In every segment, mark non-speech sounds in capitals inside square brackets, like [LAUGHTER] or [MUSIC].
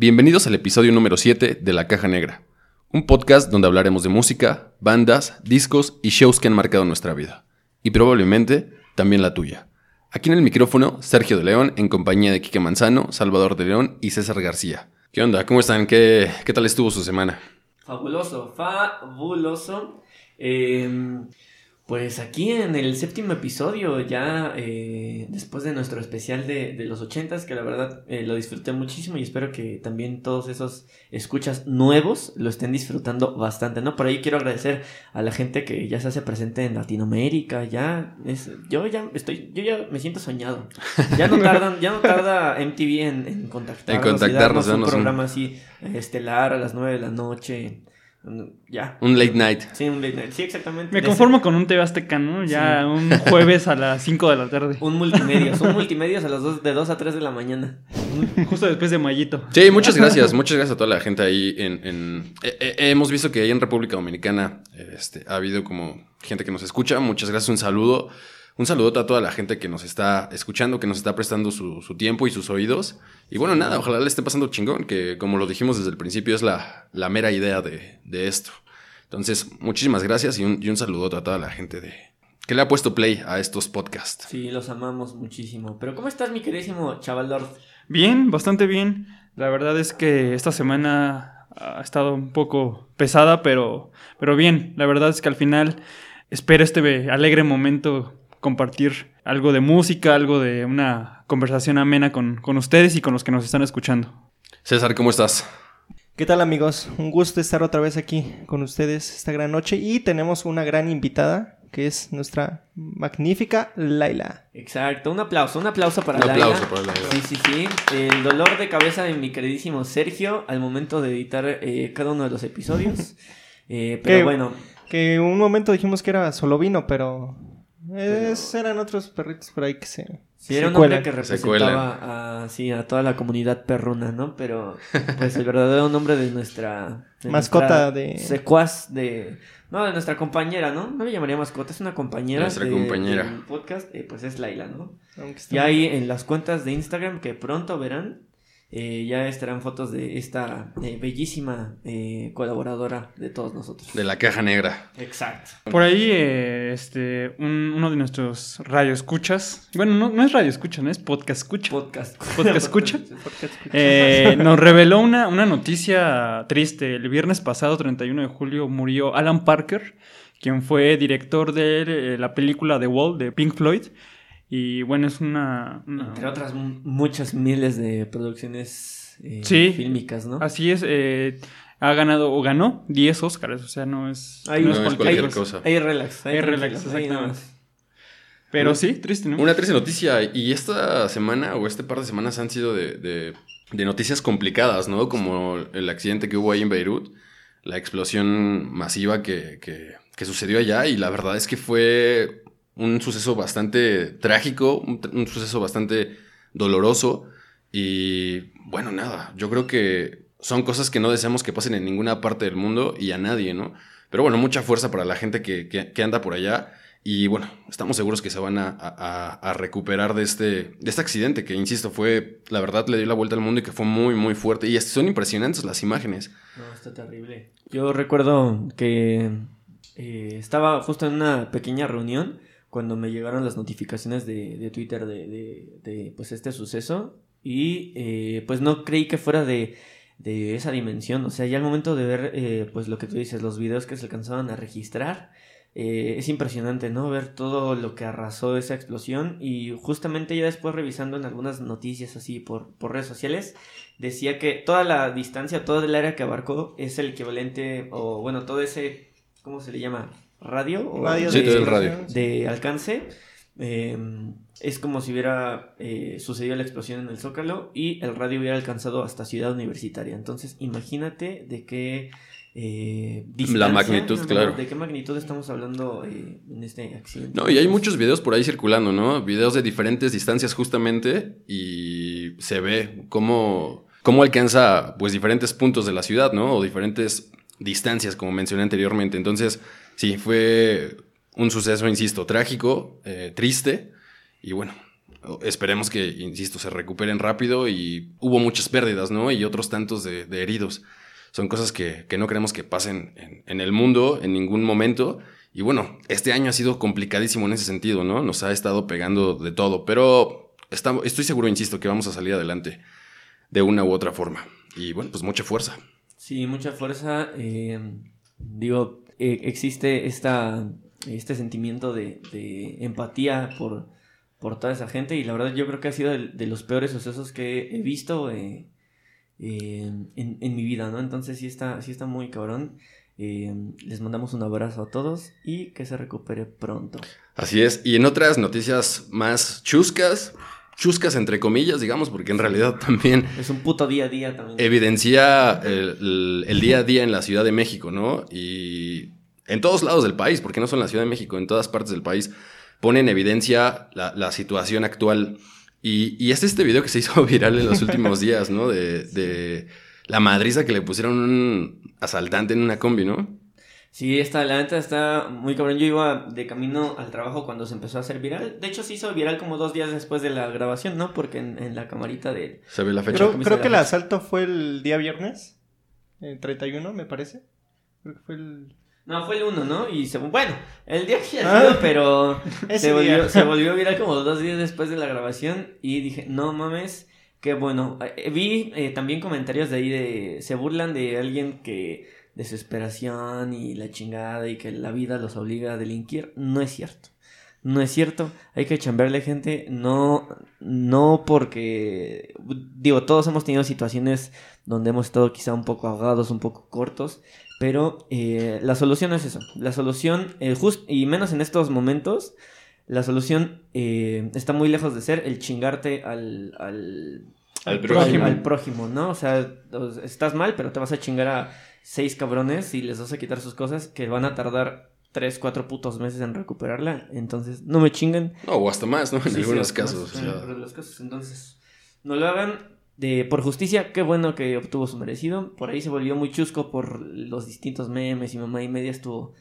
Bienvenidos al episodio número 7 de La Caja Negra, un podcast donde hablaremos de música, bandas, discos y shows que han marcado nuestra vida, y probablemente también la tuya. Aquí en el micrófono, Sergio de León, en compañía de Quique Manzano, Salvador de León y César García. ¿Qué onda? ¿Cómo están? ¿Qué, qué tal estuvo su semana? Fabuloso, fabuloso. Eh, pues aquí en el séptimo episodio, ya eh, después de nuestro especial de, de los ochentas, que la verdad eh, lo disfruté muchísimo y espero que también todos esos escuchas nuevos lo estén disfrutando bastante, ¿no? Por ahí quiero agradecer a la gente que ya se hace presente en Latinoamérica, ya es, yo ya estoy, yo ya me siento soñado. Ya no [LAUGHS] tardan, ya no tarda MTV en, en contactarnos, En contactarnos, y darnos un programa así eh, estelar a las nueve de la noche. Ya. Un late night. Sí, un late night. Sí, exactamente. Me conformo con un TV Azteca, ¿no? Ya Sí. un jueves a las 5 de la tarde. Un multimedios, un multimedios a las dos, de 2 a 3 de la mañana. Justo después de Mayito. Sí, muchas gracias, muchas gracias a toda la gente ahí en... en- eh, eh, hemos visto que ahí en República Dominicana este, ha habido como gente que nos escucha, muchas gracias, un saludo. Un saludo a toda la gente que nos está escuchando, que nos está prestando su, su tiempo y sus oídos. Y bueno, nada, ojalá le esté pasando chingón, que como lo dijimos desde el principio es la, la mera idea de, de esto. Entonces, muchísimas gracias y un, y un saludo a toda la gente de, que le ha puesto play a estos podcasts. Sí, los amamos muchísimo. Pero ¿cómo estás, mi queridísimo chaval Lord? Bien, bastante bien. La verdad es que esta semana ha estado un poco pesada, pero, pero bien. La verdad es que al final espero este alegre momento compartir algo de música, algo de una conversación amena con, con ustedes y con los que nos están escuchando. César, ¿cómo estás? ¿Qué tal amigos? Un gusto estar otra vez aquí con ustedes esta gran noche y tenemos una gran invitada que es nuestra magnífica Laila. Exacto, un aplauso, un aplauso para Un Laila. aplauso para Laila. Sí, sí, sí. El dolor de cabeza de mi queridísimo Sergio al momento de editar eh, cada uno de los episodios. [LAUGHS] Eh, pero bueno, Que un momento dijimos que era solo vino, pero es- eran otros perritos por ahí que se... sí, era un hombre que representaba a, sí, a toda la comunidad perruna, ¿no? Pero pues el verdadero nombre de nuestra... de Mascota nuestra de- Secuaz de... No, de nuestra compañera, ¿no? No le llamaría mascota, es una compañera. Nuestra de- compañera. podcast, eh, pues es Laila, ¿no? Ya ahí en las cuentas de Instagram que pronto verán, eh, ya estarán fotos de esta eh, bellísima eh, colaboradora de todos nosotros. De la caja negra. Exacto. Por ahí, eh, este, un- uno de nuestros radioescuchas, bueno, no, no es radioescucha, no es podcast escucha. Podcast. [LAUGHS] ¿Podcast escucha? Podcast escucha. Eh, [LAUGHS] nos reveló una, una noticia triste. El viernes pasado, 31 de julio, murió Alan Parker, quien fue director de la película The Wall de Pink Floyd. Y bueno, es una... una- Entre otras muchas miles de producciones eh, Sí. fílmicas, ¿no? Así es, eh, ha ganado o ganó 10 Oscars, o sea, no es, Ahí no no es cualquier ahí- cosa. Ahí relax. Ahí Ahí relax, exactamente. más. Pero sí, triste, ¿no? Una triste noticia. Y esta semana o este par de semanas han sido de, de- de noticias complicadas, ¿no? Como el accidente que hubo ahí en Beirut, la explosión masiva que, que- que sucedió allá. Y la verdad es que fue un suceso bastante trágico, un, suceso bastante doloroso. Y bueno, nada, yo creo que son cosas que no deseamos que pasen en ninguna parte del mundo y a nadie, ¿no? Pero bueno, mucha fuerza para la gente que, que- anda por allá. Y bueno, estamos seguros que se van a recuperar de este, de este accidente que, insisto, fue, la verdad, le dio la vuelta al mundo y que fue muy, muy fuerte. Y son impresionantes las imágenes. No, está terrible. Yo recuerdo que eh, estaba justo en una pequeña reunión cuando me llegaron las notificaciones de, de Twitter de, de- pues este suceso y eh, pues no creí que fuera de, de esa dimensión. O sea, ya al momento de ver eh, pues lo que tú dices, los videos que se alcanzaban a registrar, eh, es impresionante, ¿no? Ver todo lo que arrasó esa explosión y justamente ya después revisando en algunas noticias así por, por redes sociales, decía que toda la distancia, todo el área que abarcó es el equivalente, o bueno, todo ese, ¿cómo se le llama? ¿Radio? O Radio Sí, de todo el radio. exploración. de alcance. eh, es como si hubiera eh, sucedido la explosión en el Zócalo y el radio hubiera alcanzado hasta Ciudad Universitaria. Entonces, imagínate de qué eh, distancia, magnitud, ¿no? claro. De qué magnitud estamos hablando eh, en este accidente. No, y hay muchos videos por ahí circulando, ¿no? Videos de diferentes distancias justamente y se ve cómo, cómo alcanza pues diferentes puntos de la ciudad, ¿no? O diferentes distancias, como mencioné anteriormente. Entonces, sí, fue un suceso, insisto, trágico, eh, triste y bueno, esperemos que, insisto, se recuperen rápido y hubo muchas pérdidas, ¿no? Y otros tantos de, heridos. Son cosas que, que, no queremos que pasen en, el mundo en ningún momento. Y bueno, este año ha sido complicadísimo en ese sentido, ¿no? Nos ha estado pegando de todo, pero estamos, estoy seguro, insisto, que vamos a salir adelante de una u otra forma. Y bueno, pues mucha fuerza. Sí, mucha fuerza. Eh, digo, eh, existe esta, este sentimiento de, empatía por, por, toda esa gente y la verdad yo creo que ha sido de, los peores sucesos que he visto eh, en, mi vida, ¿no? Entonces sí está, sí está muy cabrón. les mandamos un abrazo a todos y que se recupere pronto. Así es. Y en otras noticias más chuscas, chuscas entre comillas, digamos, porque en realidad también... Es un puto día a día también. Evidencia el, día a día en la Ciudad de México, ¿no? Y en todos lados del país, porque no solo en la Ciudad de México, en todas partes del país, pone en evidencia la, la situación actual. Y, y, es este video que se hizo [LAUGHS] viral en los últimos días, ¿no? De, de [LAUGHS] la madriza que le pusieron un asaltante en una combi, ¿no? Sí, está, la neta está muy cabrón. Yo iba de camino al trabajo cuando se empezó a hacer viral. De hecho, se hizo viral como dos días después de la grabación, ¿no? Porque en, en la camarita de... Se ve la fecha. Creo, creo que el asalto fue el día viernes, el 31, me parece. Creo que fue el... No, fue el 1, ¿no? Y se, bueno, el día que ha sido, ah, pero [LAUGHS] se volvió, se volvió viral como dos días después de la grabación. Y dije, no mames, qué bueno. Eh, vi eh, también comentarios de ahí de... Se burlan de alguien que desesperación y la chingada y que la vida los obliga a delinquir. No es cierto. No es cierto. Hay que chambearle gente. No, no porque, digo, todos hemos tenido situaciones donde hemos estado quizá un poco ahogados, un poco cortos. Pero eh, la solución es eso. La solución, eh, just, y menos en estos momentos, la solución eh, está muy lejos de ser el chingarte al, al, al prójimo. al prójimo, ¿no? O sea, estás mal, pero te vas a chingar a seis cabrones y les vas a quitar sus cosas que van a tardar tres, cuatro putos meses en recuperarla. Entonces, no me chinguen. No, o hasta más, ¿no? En sí, algunos sí, casos. Más, en algunos casos. Entonces, no lo hagan de, por justicia. Qué bueno que obtuvo su merecido. Por ahí se volvió muy chusco por los distintos memes y mamá y media estuvo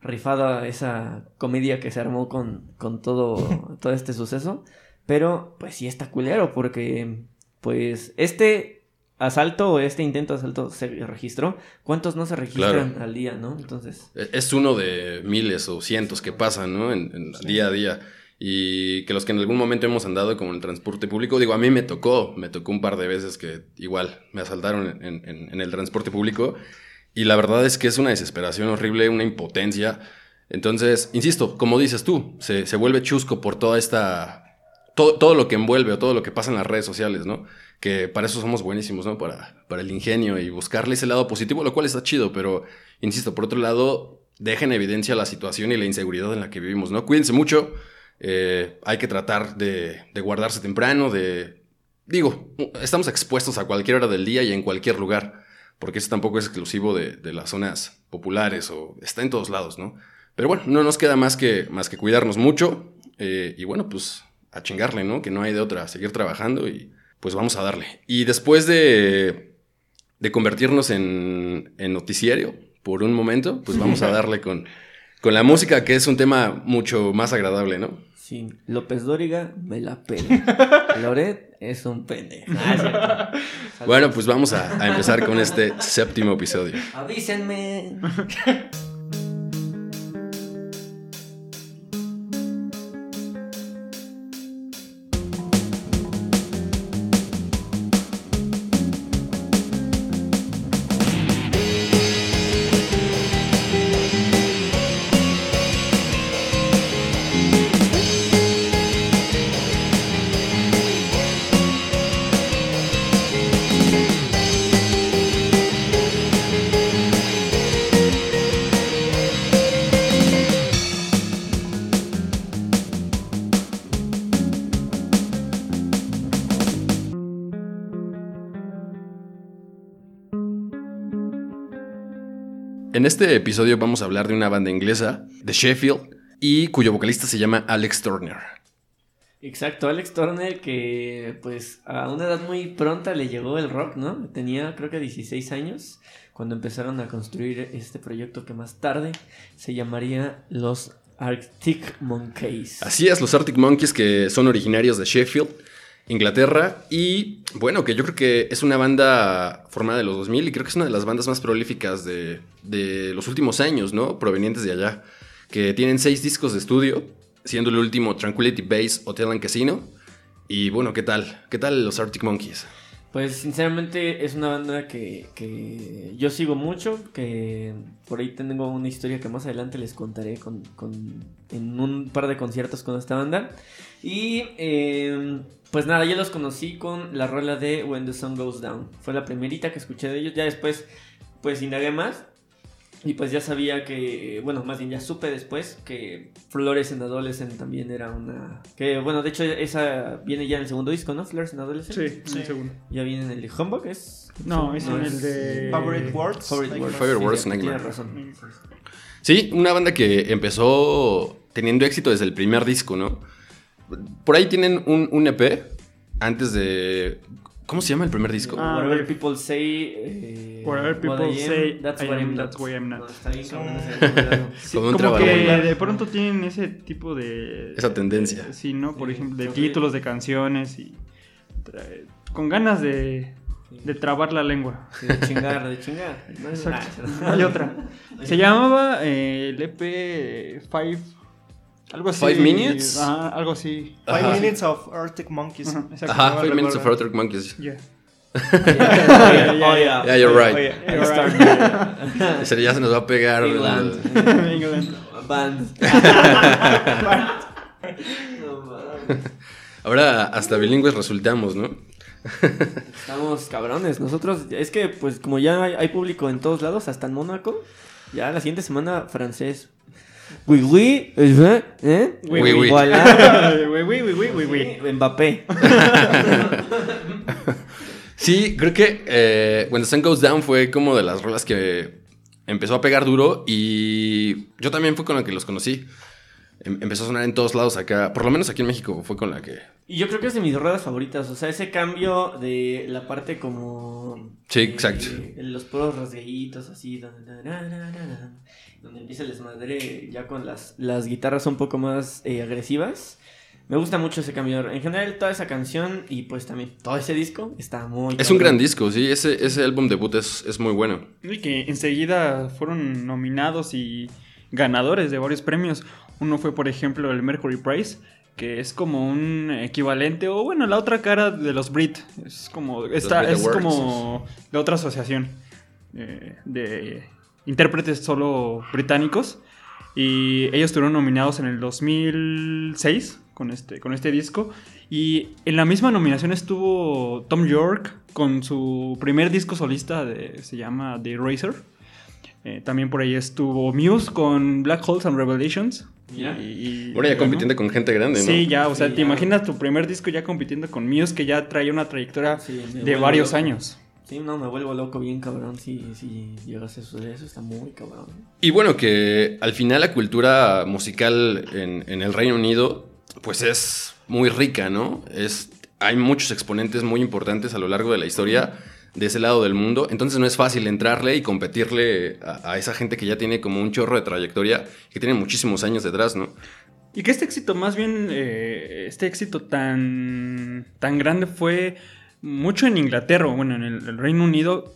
rifada esa comedia que se armó con, con todo, todo este suceso. Pero, pues sí está culero porque, pues, este asalto o este intento de asalto se registró, ¿cuántos no se registran claro. al día, no? Entonces... Es uno de miles o cientos que pasan, ¿no? En, en sí. día a día. Y que los que en algún momento hemos andado como en el transporte público, digo, a mí me tocó, me tocó un par de veces que igual me asaltaron en, en, en el transporte público. Y la verdad es que es una desesperación horrible, una impotencia. Entonces, insisto, como dices tú, se, se vuelve chusco por toda esta... Todo, todo lo que envuelve o todo lo que pasa en las redes sociales, ¿no? Que para eso somos buenísimos, ¿no? Para, para el ingenio y buscarle ese lado positivo, lo cual está chido, pero, insisto, por otro lado, deja en evidencia la situación y la inseguridad en la que vivimos, ¿no? Cuídense mucho, eh, hay que tratar de, de, guardarse temprano, de... Digo, estamos expuestos a cualquier hora del día y en cualquier lugar, porque eso tampoco es exclusivo de, de las zonas populares o está en todos lados, ¿no? Pero bueno, no nos queda más que, más que cuidarnos mucho eh, y bueno, pues a chingarle, ¿no? Que no hay de otra, seguir trabajando y pues vamos a darle. Y después de, de convertirnos en, en, noticiario por un momento, pues vamos a [LAUGHS] darle con, con la música, que es un tema mucho más agradable, ¿no? Sí, López Dóriga me la pela. [LAUGHS] Loret es un pene. Ah, bueno, pues vamos a, a empezar con este séptimo episodio. Avísenme. [LAUGHS] En este episodio vamos a hablar de una banda inglesa de Sheffield y cuyo vocalista se llama Alex Turner. Exacto, Alex Turner que pues a una edad muy pronta le llegó el rock, ¿no? Tenía creo que 16 años cuando empezaron a construir este proyecto que más tarde se llamaría Los Arctic Monkeys. Así es, los Arctic Monkeys que son originarios de Sheffield, Inglaterra. Y bueno, que yo creo que es una banda formada de los 2000 y creo que es una de las bandas más prolíficas de, de los últimos años, ¿no? Provenientes de allá. Que tienen seis discos de estudio, siendo el último Tranquility Base, Hotel and Casino. Y bueno, ¿qué tal? ¿Qué tal los Arctic Monkeys? Pues sinceramente es una banda que, que yo sigo mucho, que por ahí tengo una historia que más adelante les contaré con, con- en un par de conciertos con esta banda. Y eh, pues nada, yo los conocí con la rola de When the Sun Goes Down. Fue la primerita que escuché de ellos, ya después pues indagué más. Y pues ya sabía que, bueno, más bien ya supe después que Flores en Adolescent también era una... Que bueno, de hecho esa viene ya en el segundo disco, ¿no? Flores en Adolescent. Sí, un segundo. Ya viene en el de Humbug, ¿es? No, es en el de- Favorite Words. Favorite Words. Favorite Sí, Words, sí, razón. Sí, una banda que empezó teniendo éxito desde el primer disco, ¿no? Por ahí tienen un, un EP antes de... ¿Cómo se llama el primer disco? Ah, Whatever people say. eh, Whatever what people I am, say, that's I what am, I'm that's not. what I'm not. No, está bien, cabrón, ese nombre. Sí, Como que de pronto tienen ese tipo de... Esa tendencia. Sí, ¿no? Por Sí, ejemplo, de títulos de canciones y... Con ganas de, de trabar la lengua. Sí, de chingar, de chingar. No, Exacto. Hay otra. [LAUGHS] Se llamaba eh, el EP Five... Algo así. Five Minutes? Ajá, algo así. Five Ajá. Minutes of Arctic Monkeys. Ajá, exacto. Ajá, no Five Minutes of. Arctic Monkeys. Yeah. [LAUGHS] Oh, yeah. Yeah, you're right. I You're [LAUGHS] Ese ya se nos va a pegar. [LAUGHS] England. Band. No, mames. Ahora hasta bilingües resultamos, ¿no? Estamos cabrones. Nosotros, es que, pues, como ya hay, hay público en todos lados, hasta en Mónaco, ya la siguiente semana francés. Oui, oui, eh, ¿eh? Oui, oui. Oui. Voilà. [LAUGHS] Oui, oui, oui, oui, oui, oui. Mbappé. [LAUGHS] Sí, creo que eh, When the Sun Goes Down fue como de las rolas que empezó a pegar duro y yo también fue con la que los conocí. Em- empezó a sonar en todos lados acá, por lo menos aquí en México fue con la que... Y yo creo que es de mis ruedas favoritas. O sea, ese cambio de la parte como. Sí, eh, exacto. los puros rasgueitos así. Donde, donde empieza el desmadre ya con las, las guitarras un poco más eh, agresivas. Me gusta mucho ese cambio. En general, toda esa canción y pues también todo ese disco está muy. Es un cabrón. gran disco, sí, ese, ese álbum debut es, es muy bueno. Y que enseguida fueron nominados y ganadores de varios premios. Uno fue, por ejemplo, el Mercury Prize, que es como un equivalente, o bueno, la otra cara de los Brit. Es como, esta, es Awards. como de otra asociación eh, de intérpretes solo británicos. Y ellos estuvieron nominados en el 2006 con este, con este disco. Y en la misma nominación estuvo Tom York con su primer disco solista, de, se llama The Eraser. Eh, también por ahí estuvo Muse con Black Holes and Revelations. Mira. Y, y- Ahora ya bueno, compitiendo con gente grande, ¿no? Sí, ya, o sea, Sí, te ya. imaginas tu primer disco ya compitiendo con Muse que ya traía una trayectoria Sí, de varios loco. años. Sí, no, me vuelvo loco bien cabrón si, si llegas a eso. Eso está muy cabrón. Y bueno, que al final la cultura musical en, en el Reino Unido, pues es muy rica, ¿no? Es, hay muchos exponentes muy importantes a lo largo de la historia de ese lado del mundo, entonces no es fácil entrarle y competirle a, a esa gente que ya tiene como un chorro de trayectoria, que tiene muchísimos años detrás, ¿no? Y que este éxito, más bien, eh, este éxito tan, tan grande fue mucho en Inglaterra, bueno, en el, Reino Unido,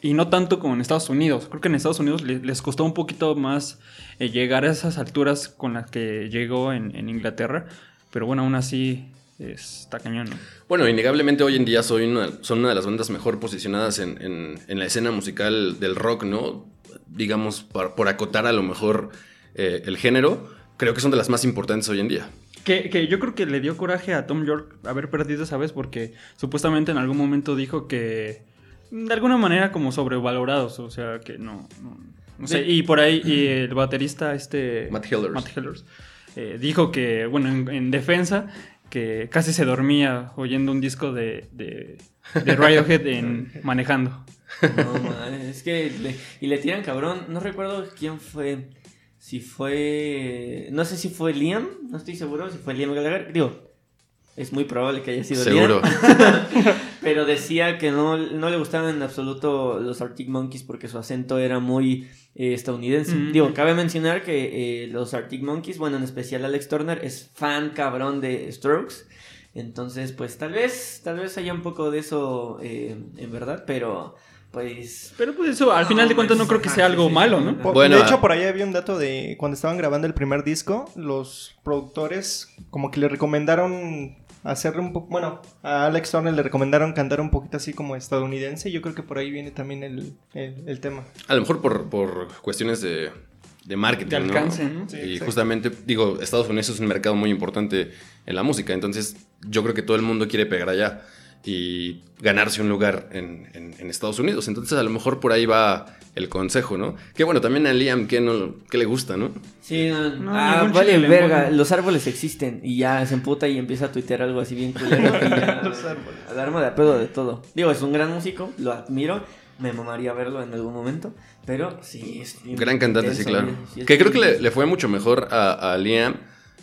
y no tanto como en Estados Unidos. Creo que en Estados Unidos le- les costó un poquito más eh, llegar a esas alturas con las que llegó en, Inglaterra, pero bueno, aún así está cañón. ¿no? Bueno, innegablemente hoy en día soy una- son una de las bandas mejor posicionadas en, la escena musical del rock, ¿no? Digamos, por, por acotar a lo mejor eh, el género, creo que son de las más importantes hoy en día. Que, que yo creo que le dio coraje a Tom York haber perdido esa vez porque supuestamente en algún momento dijo que de alguna manera como sobrevalorados, o sea que no, no, no sé. Sí. Y por ahí y el baterista este Matt Hillers. Matt Hillers, eh, dijo que, bueno, en, en defensa, que casi se dormía oyendo un disco de, de, de Radiohead en, [LAUGHS] manejando. No, man, es que. le- y le tiran cabrón. No recuerdo quién fue. Si fue. No sé si fue Liam. No estoy seguro si fue Liam Gallagher. Digo, es muy probable que haya sido Seguro. Liam. [LAUGHS] Pero decía que no, no le gustaban en absoluto los Arctic Monkeys porque su acento era muy eh, estadounidense. Mm. Digo, cabe mencionar que eh, los Arctic Monkeys, bueno, en especial Alex Turner, es fan cabrón de Strokes. Entonces, pues tal vez, tal vez haya un poco de eso eh, en verdad, pero pues... Pero pues eso, al final de cuentas, no creo que sea algo malo, ¿no? Bueno, de ah. hecho, por ahí había un dato de cuando estaban grabando el primer disco, los productores como que le recomendaron hacer un poco, bueno, a Alex Turner le recomendaron cantar un poquito así como estadounidense. Yo creo que por ahí viene también el, el- el tema. A lo mejor por, por cuestiones de, de marketing. De ¿no? alcance, ¿no? Sí, y exacto. justamente, digo, Estados Unidos es un mercado muy importante en la música. Entonces, yo creo que todo el mundo quiere pegar allá y ganarse un lugar en, en- en Estados Unidos. Entonces, a lo mejor por ahí va el consejo, ¿no? Que bueno, también a Liam, que no, que le gusta, ¿no? Sí, no, No, ah, vale verga, los árboles existen y ya se emputa y empieza a tuitear algo así bien culero y ya [LAUGHS] Los árboles. alarma de pedo de todo. Digo, es un gran músico, lo admiro, me mamaría verlo en algún momento, pero sí es Gran cantante, sí, claro. sí Que creo que le, fue mucho mejor a, a Liam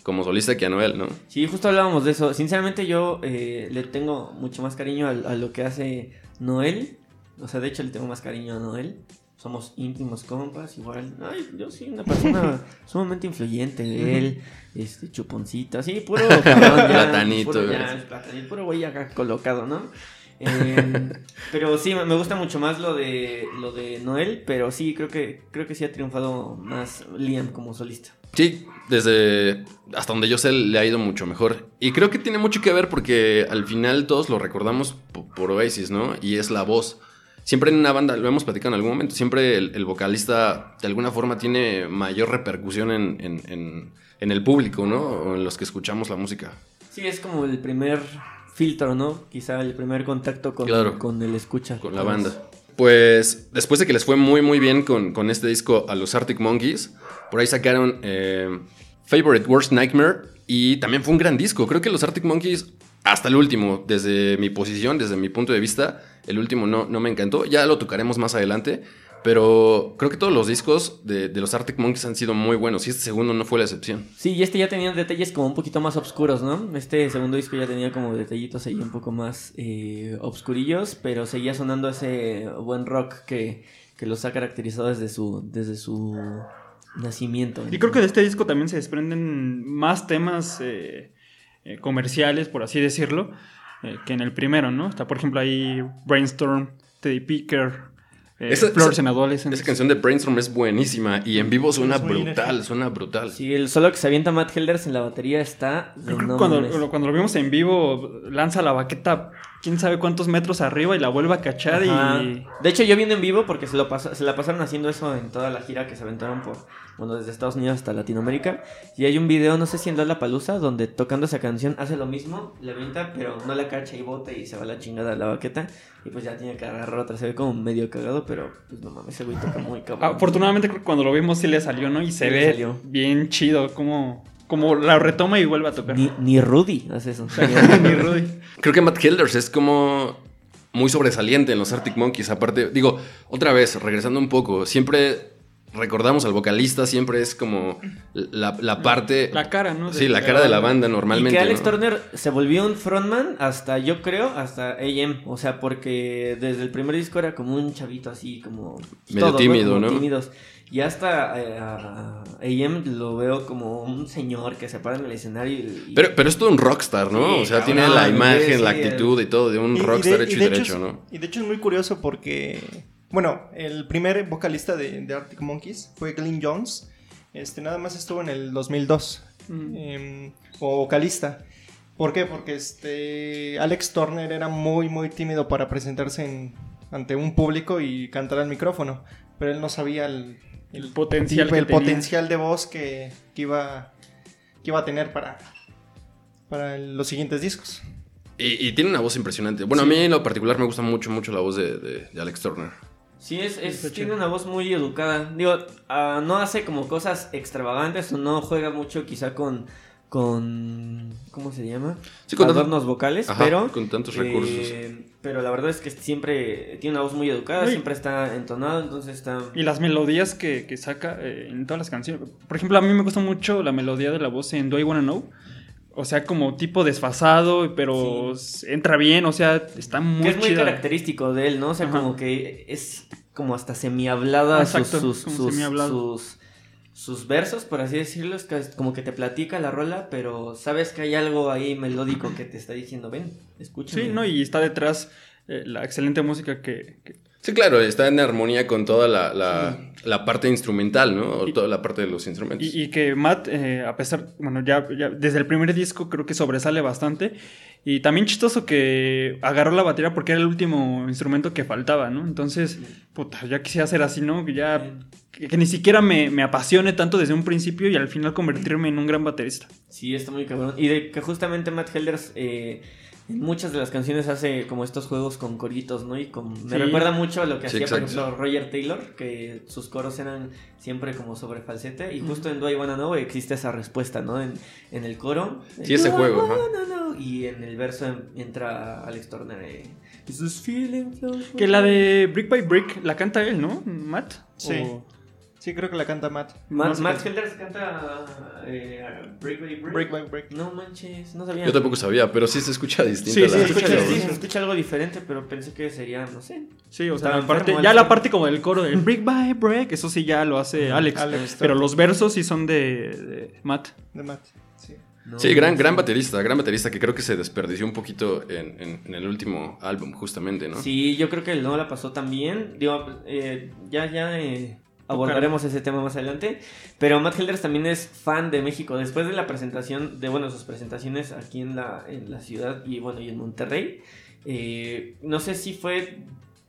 como solista que a Noel, ¿no? Sí, justo hablábamos de eso. Sinceramente yo eh, le tengo mucho más cariño a, a lo que hace Noel. O sea, de hecho le tengo más cariño a Noel. Somos íntimos compas, igual. Ay, yo sí, una persona [LAUGHS] sumamente influyente. Él, este, chuponcito, así, puro [LAUGHS] cabrón, ya, Platanito, Puro, ya, platanito, puro güey acá colocado, ¿no? Eh, [LAUGHS] pero sí, me me gusta mucho más lo de lo de Noel, pero sí, creo que creo que sí ha triunfado más Liam como solista. Sí, desde hasta donde yo sé le ha ido mucho mejor. Y creo que tiene mucho que ver porque al final todos lo recordamos po- por, Oasis, ¿no? Y es la voz. Siempre en una banda, lo hemos platicado en algún momento, siempre el, el vocalista de alguna forma tiene mayor repercusión en, en- en- en el público, ¿no? O en los que escuchamos la música. Sí, es como el primer filtro, ¿no? Quizá el primer contacto con, Claro. con el escucha. con la banda. Pues después de que les fue muy muy bien con, con este disco a los Arctic Monkeys, por ahí sacaron eh, Favorite Worst Nightmare y también fue un gran disco. Creo que los Arctic Monkeys, hasta el último, desde mi posición, desde mi punto de vista, el último no, no me encantó. Ya lo tocaremos más adelante. Pero creo que todos los discos de, de los Arctic Monkeys han sido muy buenos y este segundo no fue la excepción. Sí, y este ya tenía detalles como un poquito más oscuros, ¿no? Este segundo disco ya tenía como detallitos ahí un poco más eh, obscurillos, pero seguía sonando ese buen rock que, que los ha caracterizado desde su, desde su nacimiento. Y creo que de este disco también se desprenden más temas eh, eh, comerciales, por así decirlo, eh, que en el primero, ¿no? Está, por ejemplo, ahí Brainstorm, Teddy Picker, eh, Esa- esa- canción de Brainstorm es buenísima y en vivo suena brutal, suena brutal. Sí, el solo que se avienta Matt Helders en la batería está... de no cuando, cuando lo vimos en vivo, lanza la baqueta quién sabe cuántos metros arriba y la vuelve a cachar Ajá. y... De hecho, yo viendo en vivo porque se, lo pasó- se la pasaron haciendo eso en toda la gira que se aventaron por, bueno, desde Estados Unidos hasta Latinoamérica. Y hay un video, no sé si en Palusa donde tocando esa canción hace lo mismo, le avienta, pero no la cacha y bota y se va la chingada a la baqueta. Y pues ya tiene que agarrar otra. Se ve como medio cagado, pero pues no mames, ese güey toca muy cabrón. Afortunadamente creo que cuando lo vimos sí le salió, ¿no? Y se Sí ve bien chido, como, como la retoma y vuelve a tocar. Ni, ni Rudy hace eso. [LAUGHS] Ni Rudy. Creo que Matt Helders es como muy sobresaliente en los Arctic Monkeys. Aparte, digo, otra vez, regresando un poco, siempre recordamos al vocalista, siempre es como la, la parte... La cara, ¿no? sí, la cara de la banda normalmente. Y que Alex ¿no? Turner se volvió un frontman hasta, yo creo, hasta AM. O sea, porque desde el primer disco era como un chavito así, como... Medio tímido, Como ¿no? tímidos. Y hasta eh, AM lo veo como un señor que se para en el escenario y... y- Pero, pero es todo un rockstar, ¿no? Sí, o sea, cabrón, tiene la güey, imagen, la actitud y todo de un Y- y de- rockstar hecho y, de derecho, ¿no? Y de hecho es muy curioso porque, bueno, el primer vocalista de, de Arctic Monkeys fue Glyn Jones. Este, nada más estuvo en el 2002 Mm. em, como vocalista. ¿Por qué? Porque este, Alex Turner era muy, muy tímido para presentarse en- ante un público y cantar al micrófono. Pero él no sabía el, El potencial tipo, que el tenía. potencial de voz que, que iba, que iba a tener para, para los siguientes discos. Y, y tiene una voz impresionante. Bueno, a mí en lo particular me gusta mucho, mucho la voz de, de- de Alex Turner. Sí, es, tiene una voz muy educada. Digo, ah, no hace como cosas extravagantes o no juega mucho quizá con... con ¿Cómo se llama? Sí, con Adornos vocales, Ajá, pero... con tantos eh, recursos. pero la verdad es que siempre tiene una voz muy educada, siempre está entonado, entonces está... Y las melodías que, que saca eh, en todas las canciones. Por ejemplo, a mí me gusta mucho la melodía de la voz en Do I Wanna Know. o sea, como tipo desfasado, pero entra bien, o sea, está muy Que es muy chida. característico de él, ¿no? O sea, Ajá. como que es como hasta semi-hablada sus, semi-hablado. sus, sus versos, por así decirlo. Es que- como que te platica la rola, pero sabes que hay algo ahí melódico que te está diciendo, ven, escúchame. Sí, ¿no? Y está detrás eh, la excelente música que, que- Sí, claro, está en armonía con toda la, la, la parte instrumental, ¿no? O toda la parte de los instrumentos. Y, y que Matt, eh, a pesar, bueno, ya, ya desde el primer disco creo que sobresale bastante. Y también chistoso que agarró la batería porque era el último instrumento que faltaba, ¿no? Entonces, puta, ya quisiera hacer así, ¿no? Que ya, que, ni siquiera me, me apasione tanto desde un principio y al final convertirme en un gran baterista. Sí, está muy cabrón. Y de que justamente Matt Helders eh, en muchas de las canciones hace como estos juegos con coritos, ¿no? Y con... Me Sí. recuerda mucho a lo que Sí, hacía, por ejemplo, Roger Taylor, que sus coros eran siempre como sobre falsete. Y justo en Do I Wanna Know existe esa respuesta, ¿no? En, en el coro. Sí, ese "Do I juego, know", Y en el verso en- entra Alex Turner. eh, "Is this feeling Que la de Brick by Brick la canta él, ¿no? Matt. Sí. O- Sí, creo que la canta Matt. Matt, No Matt Helders canta eh, Break by Break. Break by break. No manches, no sabía. Yo tampoco sabía, pero sí se escucha distinto. Sí, la- sí, Se escucha, escucha- sí, se escucha algo diferente, pero pensé que sería, no sé. Sí, o sea, la parte- ya la parte como del coro, el Brick by Break, eso sí ya lo hace Alex. Alex pero los versos sí son de, de Matt. De Matt. Sí. No, Sí, gran, gran baterista, gran baterista que creo que se desperdició un poquito en, en- en el último álbum, justamente, ¿no? Sí, yo creo que no la pasó tan bien. Digo, eh, ya, ya eh, abordaremos ese tema más adelante. Pero Matt Helders también es fan de México. Después de la presentación, de bueno, sus presentaciones aquí en la, en la ciudad y bueno, y en Monterrey. eh, no sé si fue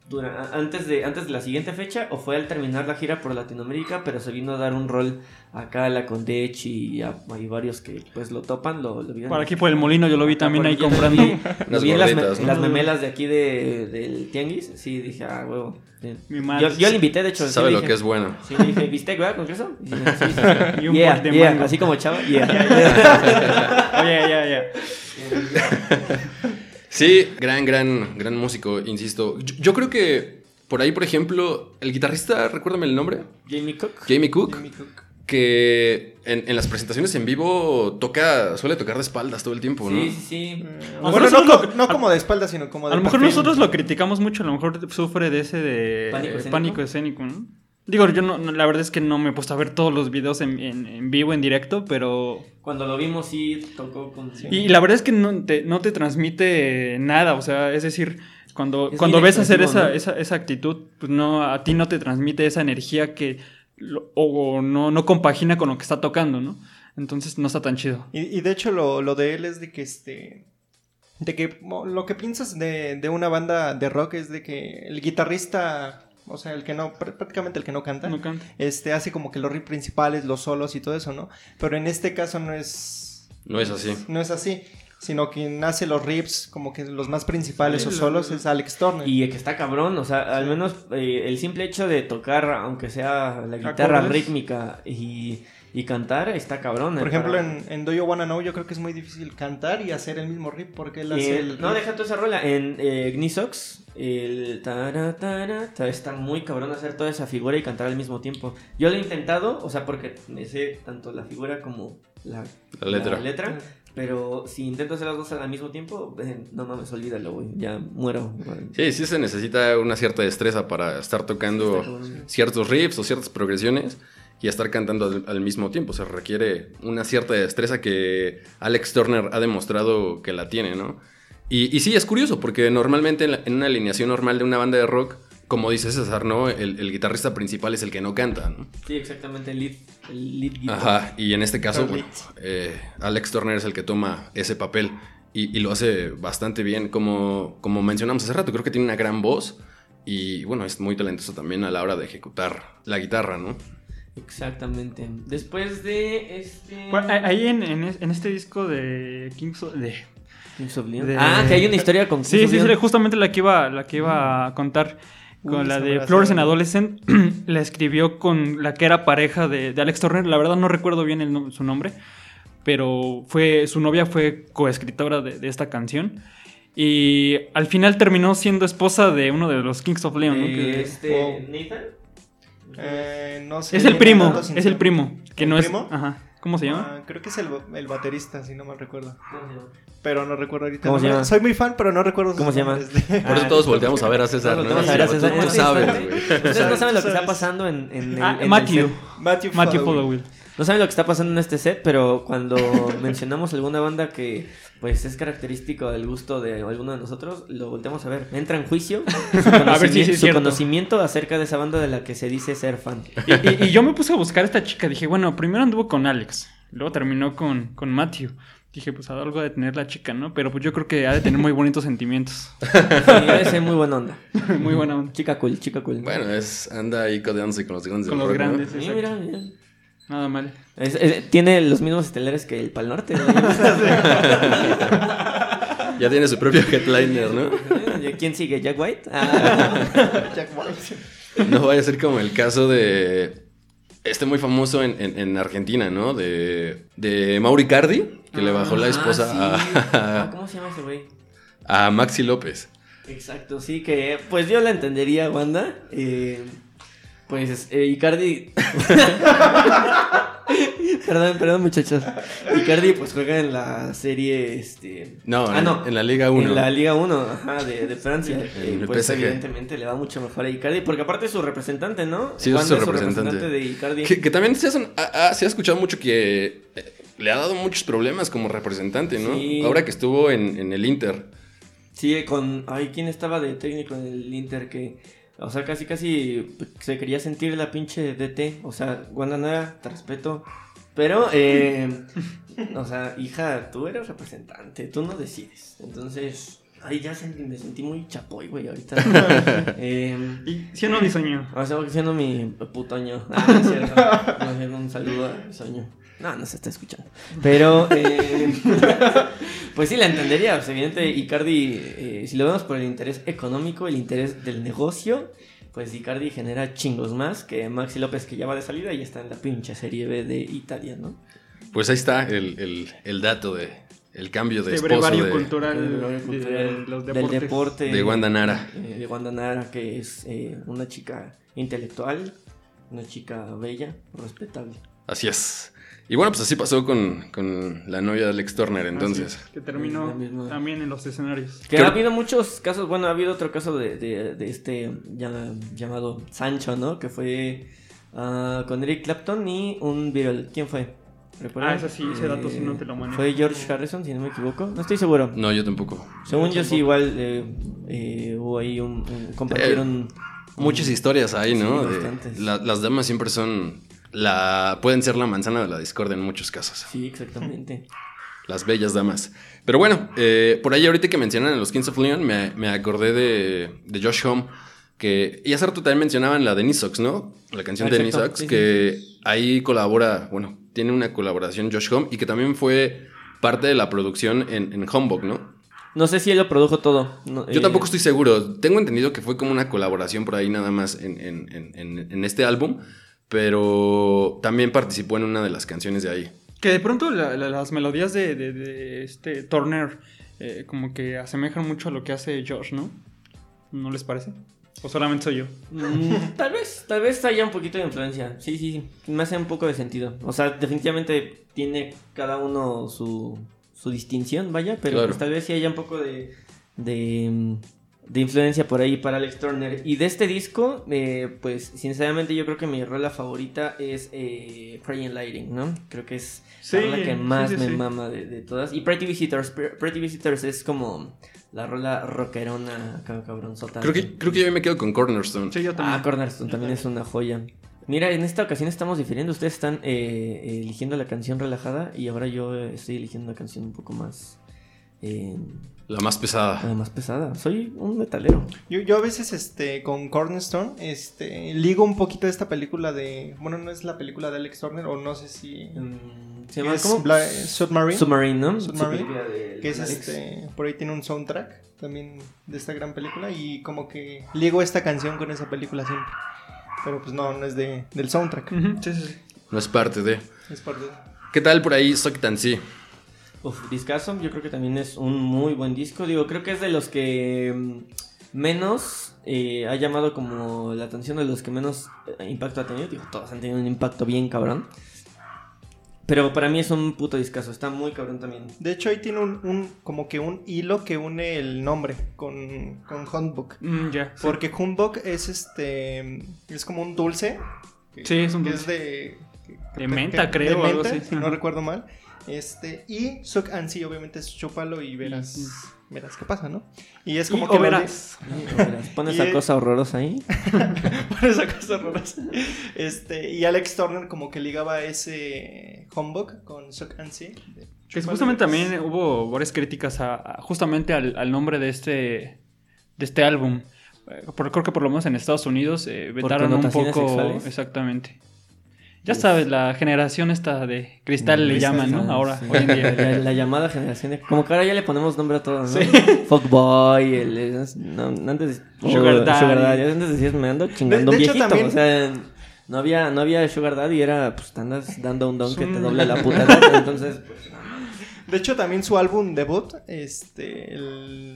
dura- antes, de, antes de la siguiente fecha o fue al terminar la gira por Latinoamérica, pero se vino a dar un rol acá a la Condech y a- hay varios que pues lo topan, lo, lo. Por aquí por el molino yo lo vi también ahí comprando. Lo vi, lo Unas vi en las, me- gorditas, en ¿no? las memelas de aquí de, del Tianguis. Sí, dije, ah, huevo. Sí. Mi madre. Yo, yo le invité, de hecho. sí Sabe lo dije- que es bueno. Sí, le dije, ¿bistec, verdad? ¿Con queso? Y, [LAUGHS] sí, sí, sí. Y un Yeah, de yeah, mango. Así como chava, yeah. [LAUGHS] [LAUGHS] Oye, ya, ya. Sí, gran, gran, gran músico, insisto. Yo, yo creo que por ahí, por ejemplo, el guitarrista, recuérdame el nombre, Jamie Cook. Jamie Cook, Jimmy Cook. Que en, en las presentaciones en vivo toca, suele tocar de espaldas todo el tiempo, ¿no? Sí, sí, sí. A lo Bueno, mejor no, no como de espalda, sino como de A lo mejor nosotros lo criticamos mucho, a lo mejor sufre de ese de ¿Pánico escénico? pánico escénico, ¿no? Digo, yo no, no- la verdad es que no me he puesto a ver todos los videos en, en- en vivo, en directo, pero... Cuando lo vimos, sí tocó con. Y la verdad es que no te, no te transmite nada, o sea, es decir, cuando, Es cuando ves hacer esa, ¿no? esa, esa actitud, pues no, a ti no te transmite esa energía que... lo- o no, no compagina con lo que está tocando, ¿no? Entonces no está tan chido. Y, y de hecho lo, lo de él es de que este de que lo que piensas de, de una banda de rock es de que el guitarrista, o sea, el que no, pr- prácticamente el que no canta, No canta. este hace como que los riffs principales, los solos y todo eso, ¿no? Pero en este caso no es No es así. no es así, sino quien hace los riffs como que los más principales Sí, o lo- solos es Alex Turner. Y que está cabrón, o sea, al menos eh, el simple hecho de tocar, aunque sea la guitarra Acordes. rítmica y, y cantar, está cabrón. Por eh, ejemplo, para- en, en Do You Wanna Know yo creo que es muy difícil cantar y hacer el mismo riff porque él hace el no, deja toda esa rola. En eh, Gnisox, el está muy cabrón hacer toda esa figura y cantar al mismo tiempo. Yo lo he intentado, o sea, porque me sé tanto la figura como la, La letra. Pero si intento hacer las dos al mismo tiempo, eh, no mames, olvídalo, güey. Ya muero. Sí, sí se necesita una cierta destreza para estar tocando cabrón. ciertos riffs o ciertas progresiones y estar cantando al, al mismo tiempo. Se requiere una cierta destreza que Alex Turner ha demostrado que la tiene, ¿no? Y, y sí, es curioso, porque normalmente en, la- en una alineación normal de una banda de rock, como dice César, ¿no? El, el guitarrista principal es el que no canta, ¿no? Sí, exactamente, el lead, el lead guitar. Ajá, y en este caso, bueno, eh, Alex Turner es el que toma ese papel y, y lo hace bastante bien. Como, como mencionamos hace rato, creo que tiene una gran voz y bueno, es muy talentoso también a la hora de ejecutar la guitarra, ¿no? Exactamente. Después de este. Bueno, ahí en, en en este disco de Kings of- de Kings of Leon. de- Ah, que hay una historia con Sí, Kings of sí, sí, Leon. justamente la que iba, la que iba a contar con Uy, la de Flores en Adolescent. [CLEARS THROAT] la escribió con la que era pareja de, de Alex Turner. La verdad no recuerdo bien el su nombre, pero fue su novia fue coescritora de, de esta canción. Y al final terminó siendo esposa de uno de los Kings of Leon. ¿no? Que- este. Wow. Nathan. Eh, no sé es el primo, es el primo. Que ¿El no primo? es. Ajá. ¿Cómo se llama? Ah, creo que es el, el baterista, si no mal recuerdo. Pero no recuerdo ahorita. ¿Cómo el se nombre. llama? Soy muy fan, pero no recuerdo ¿Cómo se llama? de- Por eso Ah, todos volteamos a ver a César, este instante, güey. Ustedes no saben lo que está pasando en, en el, Ah, en el Matthew. Matthew, Matthew Followill. No saben lo que está pasando en este set, pero cuando [LAUGHS] mencionamos alguna banda que pues es característico del gusto de alguno de nosotros, lo volteamos a ver. Entra en juicio [LAUGHS] su A ver si sí conocimiento, es su cierto. conocimiento acerca de esa banda de la que se dice ser fan. Y, y- y yo me puse a buscar a esta chica. Dije, bueno, primero anduvo con Alex. Luego terminó con, con Matthew. Dije, pues algo de tener la chica, ¿no? Pero pues yo creo que ha de tener muy bonitos sentimientos. [LAUGHS] Sí, debe ser muy buena onda. muy buena onda. Chica cool, chica cool. Bueno, es anda ahí codeándose con los grandes Con los rock, ¿no? grandes. Sí, mira, mira. Nada mal. Es- es- tiene los mismos estelares que el Pal Norte. ¿no? [LAUGHS] Ya tiene su propio headliner, ¿no? ¿Quién sigue? ¿Jack White? Ah. [LAUGHS] Jack White. No vaya a ser como el caso de este muy famoso en, en- en Argentina, ¿no? De, de Mauri Cardi, que le bajó la esposa Ah, sí. Ah, a, ¿Cómo se llama ese güey? a Maxi López. Exacto, sí, que pues yo la entendería, banda. Eh, pues eh, Icardi. [LAUGHS] perdón, perdón, muchachos. Icardi pues juega en la serie. Este... No, Ah, en, no. en la Liga 1. En la Liga 1, ajá, de, de Francia. Eh, pues PSG. evidentemente le va mucho mejor a Icardi, porque aparte es su representante, ¿no? Sí, es su representante. de Icardi. Que, que también se, ha- ha- se ha escuchado mucho que eh, le ha dado muchos problemas como representante, ¿no? Sí. Ahora que estuvo en, en el Inter. Sí, con. Ay, ¿quién estaba de técnico en el Inter? Que. O sea, casi, casi se quería sentir la pinche DT. O sea, Wanda Nara, te respeto. Pero, eh, o sea, hija, tú eres representante, tú no decides. Entonces, ay, ya sentí- me sentí muy chapoy, güey, ahorita. [LAUGHS] eh, Y si no, mi sueño. o sea, siendo mi putoño. Ah, no [LAUGHS] un saludo a mi sueño. No, no se está escuchando. Pero, [LAUGHS] eh, pues sí, la entendería. Pues, evidente, Icardi, eh, si lo vemos por el interés económico, el interés del negocio, pues Icardi genera chingos más que Maxi López, que ya va de salida y está en la pinche Serie B de Italia, ¿no? Pues ahí está el, el- el dato de el cambio de esposo de, cultural, El de, valor cultural los del deporte. de Wanda Nara. eh, de Wanda Nara, que es eh, una chica intelectual, una chica bella, respetable. Así es. Y bueno, pues así pasó con, con la novia de Alex Turner entonces. Es, que terminó también en los escenarios. Que ha habido muchos casos, bueno, ha habido otro caso de, de- de este ya- llamado Sancho, ¿no? Que fue ah, con Eric Clapton y un viral. ¿Quién fue? ¿Recuerdan? Ah, ese sí, ese dato sí no te lo manejo. Fue George Harrison, si no me equivoco. No estoy seguro. No, yo tampoco. Según yo sí, igual eh, eh, hubo ahí un... un- compartieron... Muchas un- historias ahí, ¿no? Sí, De- bastantes. la- las damas siempre son la pueden ser la manzana de la discordia en muchos casos. Sí, exactamente. Las bellas damas. Pero bueno, eh, por ahí ahorita que mencionan a los Kings of Leon, me, me acordé de, de Josh Home, que y hace rato también mencionaban la de Nisox, ¿no? La canción de Nisox, sí, que ahí colabora, bueno, tiene una colaboración Josh Home y que también fue parte de la producción en, en Humbug, ¿no? No sé si él lo produjo todo. no, Yo eh, tampoco estoy seguro. Tengo entendido que fue como una colaboración por ahí nada más en- en- en este álbum, pero también participó en una de las canciones de ahí. Que de pronto la- la- las melodías de, de- de este Turner eh, como que asemejan mucho a lo que hace Josh, ¿no? ¿No les parece? ¿O solamente soy yo? Mm, tal vez, tal vez haya un poquito de influencia. Sí, sí, sí. Me hace un poco de sentido. O sea, definitivamente tiene cada uno su, su distinción, vaya, pero Claro. pues tal vez sí haya un poco de, de, mm, de influencia por ahí para Alex Turner. Y de este disco, eh, pues sinceramente yo creo que mi rola favorita es eh, Praying Lighting, ¿no? Creo que es Sí, la rola que más sí, me sí. mama de, de todas. Y Pretty Visitors, Pre- Pretty Visitors es como la rola rockerona, cabronzota. Creo que, creo que yo me quedo con Cornerstone. Sí, yo también. Ah, Cornerstone también es una joya. Mira, en esta ocasión estamos difiriendo. Ustedes están eh, eligiendo la canción relajada y ahora yo estoy eligiendo una canción un poco más, eh, La más pesada. ah, más pesada. Soy un metalero. Yo, yo a veces, este, con Cornerstone, este, ligo un poquito esta película de, bueno, no es la película de Alex Turner, o no sé si... Mm, ¿Se llama cómo? Bla- Submarine, Submarine, ¿no? Submarine, de- que es de Alex. este, por ahí tiene un soundtrack también de esta gran película y como que ligo esta canción con esa película siempre. Pero pues no, no es de, del soundtrack, sí, sí, sí. No es parte de. es parte de... ¿Qué tal por ahí Sock Tansy? Uf, discazo, yo creo que también es un muy buen disco. Digo, creo que es de los que mm, menos eh, ha llamado como la atención de los que menos eh, impacto ha tenido. Digo, todos han tenido un impacto bien cabrón. Pero para mí es un puto discazo, está muy cabrón también. De hecho, ahí tiene un, un- como que un hilo que une el nombre con, con Humbug. Mm, ya. sí. Porque Humbug es este. Es como un dulce. que- Sí, es un que dulce. de. De menta, creo, de o algo menta, así. si no Ajá. recuerdo mal. Este. Y Suck and See, obviamente, es chúpalo y verás. Mm. Verás qué pasa, ¿no? Y es Y- como o que. lo verás. Sí, o verás, Pones [LAUGHS] Y, esa cosa horrorosa ahí. [LAUGHS] Por esa cosa horrorosa. Este, y Alex Turner como que ligaba ese Humbug con Suck and See. de Que justamente y también hubo varias críticas a, a- justamente al, al nombre de este de este álbum. Eh, por- creo que por lo menos en Estados Unidos eh, vetaron un poco sexuales? exactamente. Ya Uf. sabes, la generación esta de cristal le llaman, ¿no? sí. Ahora, hoy en día. La, la llamada generación de... Como que ahora ya le ponemos nombre a todo, ¿no? Fuckboy, el... el- no, antes... Sugar o Daddy. Antes decías, me ando chingando De- un de hecho, viejito. también- O sea, no había, no había Sugar Daddy, era... Pues te andas dando un don que te Sí. dobla la puta [LAUGHS] edad, Entonces, pues... De hecho, también su álbum debut, este, el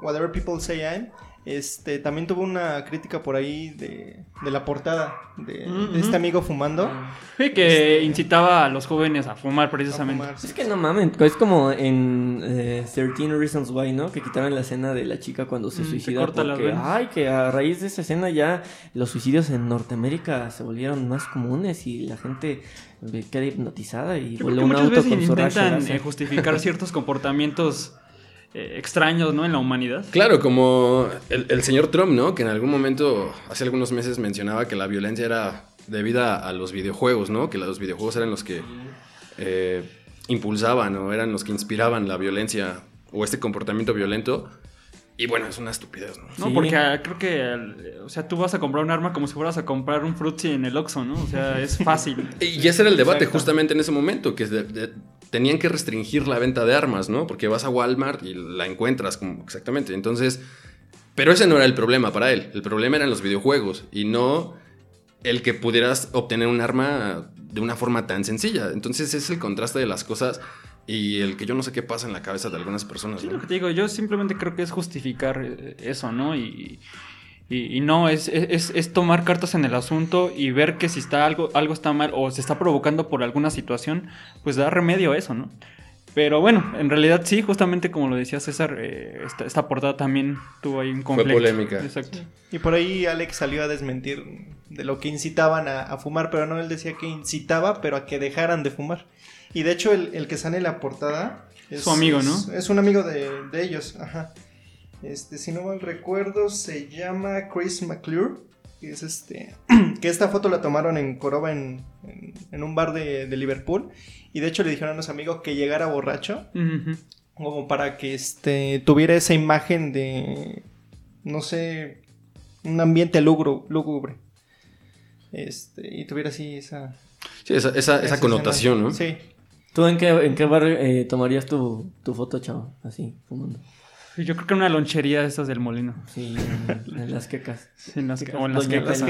Whatever People Say I'm, este, también tuvo una crítica por ahí de, de la portada de, de Ujú. este amigo fumando. Sí, que incitaba a los jóvenes a fumar a precisamente. fumar, sí. Es que no mamen, es como en eh, 13 Reasons Why, ¿no? Que quitaron la escena de la chica cuando se Mm, se suicida corta porque, ay, que a raíz de esa escena ya los suicidios en Norteamérica se volvieron más comunes y la gente queda hipnotizada y vuelve un auto veces con su intentan eh, justificar ciertos [LAUGHS] comportamientos extraños, ¿no? En la humanidad. Claro, como el, el señor Trump, ¿no? Que en algún momento, hace algunos meses, mencionaba que la violencia era debida a los videojuegos, ¿no? Que los videojuegos eran los que eh, impulsaban o eran los que inspiraban la violencia o este comportamiento violento. Y bueno, es una estupidez, ¿no? No, Sí. porque ah, creo que, o sea, tú vas a comprar un arma como si fueras a comprar un Fruitsy en el Oxxo, ¿no? O sea, es fácil. [LAUGHS] Y ese era el debate Exacto. justamente en ese momento, que de- de- tenían que restringir la venta de armas, ¿no? Porque vas a Walmart y la encuentras como exactamente. Entonces, pero ese no era el problema para él. El problema eran los videojuegos y no el que pudieras obtener un arma de una forma tan sencilla. Entonces, es el contraste de las cosas y el que yo no sé qué pasa en la cabeza de algunas personas, Sí, ¿no? lo que te digo, yo simplemente creo que es justificar eh, eso, ¿no? Y, y- y no, es, es, es tomar cartas en el asunto y ver que si está algo, algo está mal o se está provocando por alguna situación, pues dar remedio a eso, ¿no? Pero bueno, en realidad sí, justamente como lo decía César, eh, esta, esta portada también tuvo ahí un conflicto. polémica. Exacto. Y por ahí Alex salió a desmentir de lo que incitaban a, a fumar, pero no, él decía que incitaba, pero a que dejaran de fumar. Y de hecho, el, el que sale en la portada es Su amigo, ¿no? Es, es un amigo de, de ellos, ajá. Este, si no mal recuerdo, se llama Chris McClure. Que es este. [CLEARS THROAT] que esta foto la tomaron en Coroba en, en, en un bar de, de Liverpool. Y de hecho le dijeron a los amigos que llegara borracho. Como para que este tuviera esa imagen de. No sé. Un ambiente lúgubre. lúgubre. Este. Y tuviera así esa. Sí, esa, esa- esa esa connotación, escena. ¿no? Sí. ¿Tú en qué, en qué bar eh, tomarías tu, tu foto, chavo? Así, fumando. Yo creo que una lonchería de estas del molino. Sí, en, las quecas. Sí, en las, Quecas, o en las Doña quecas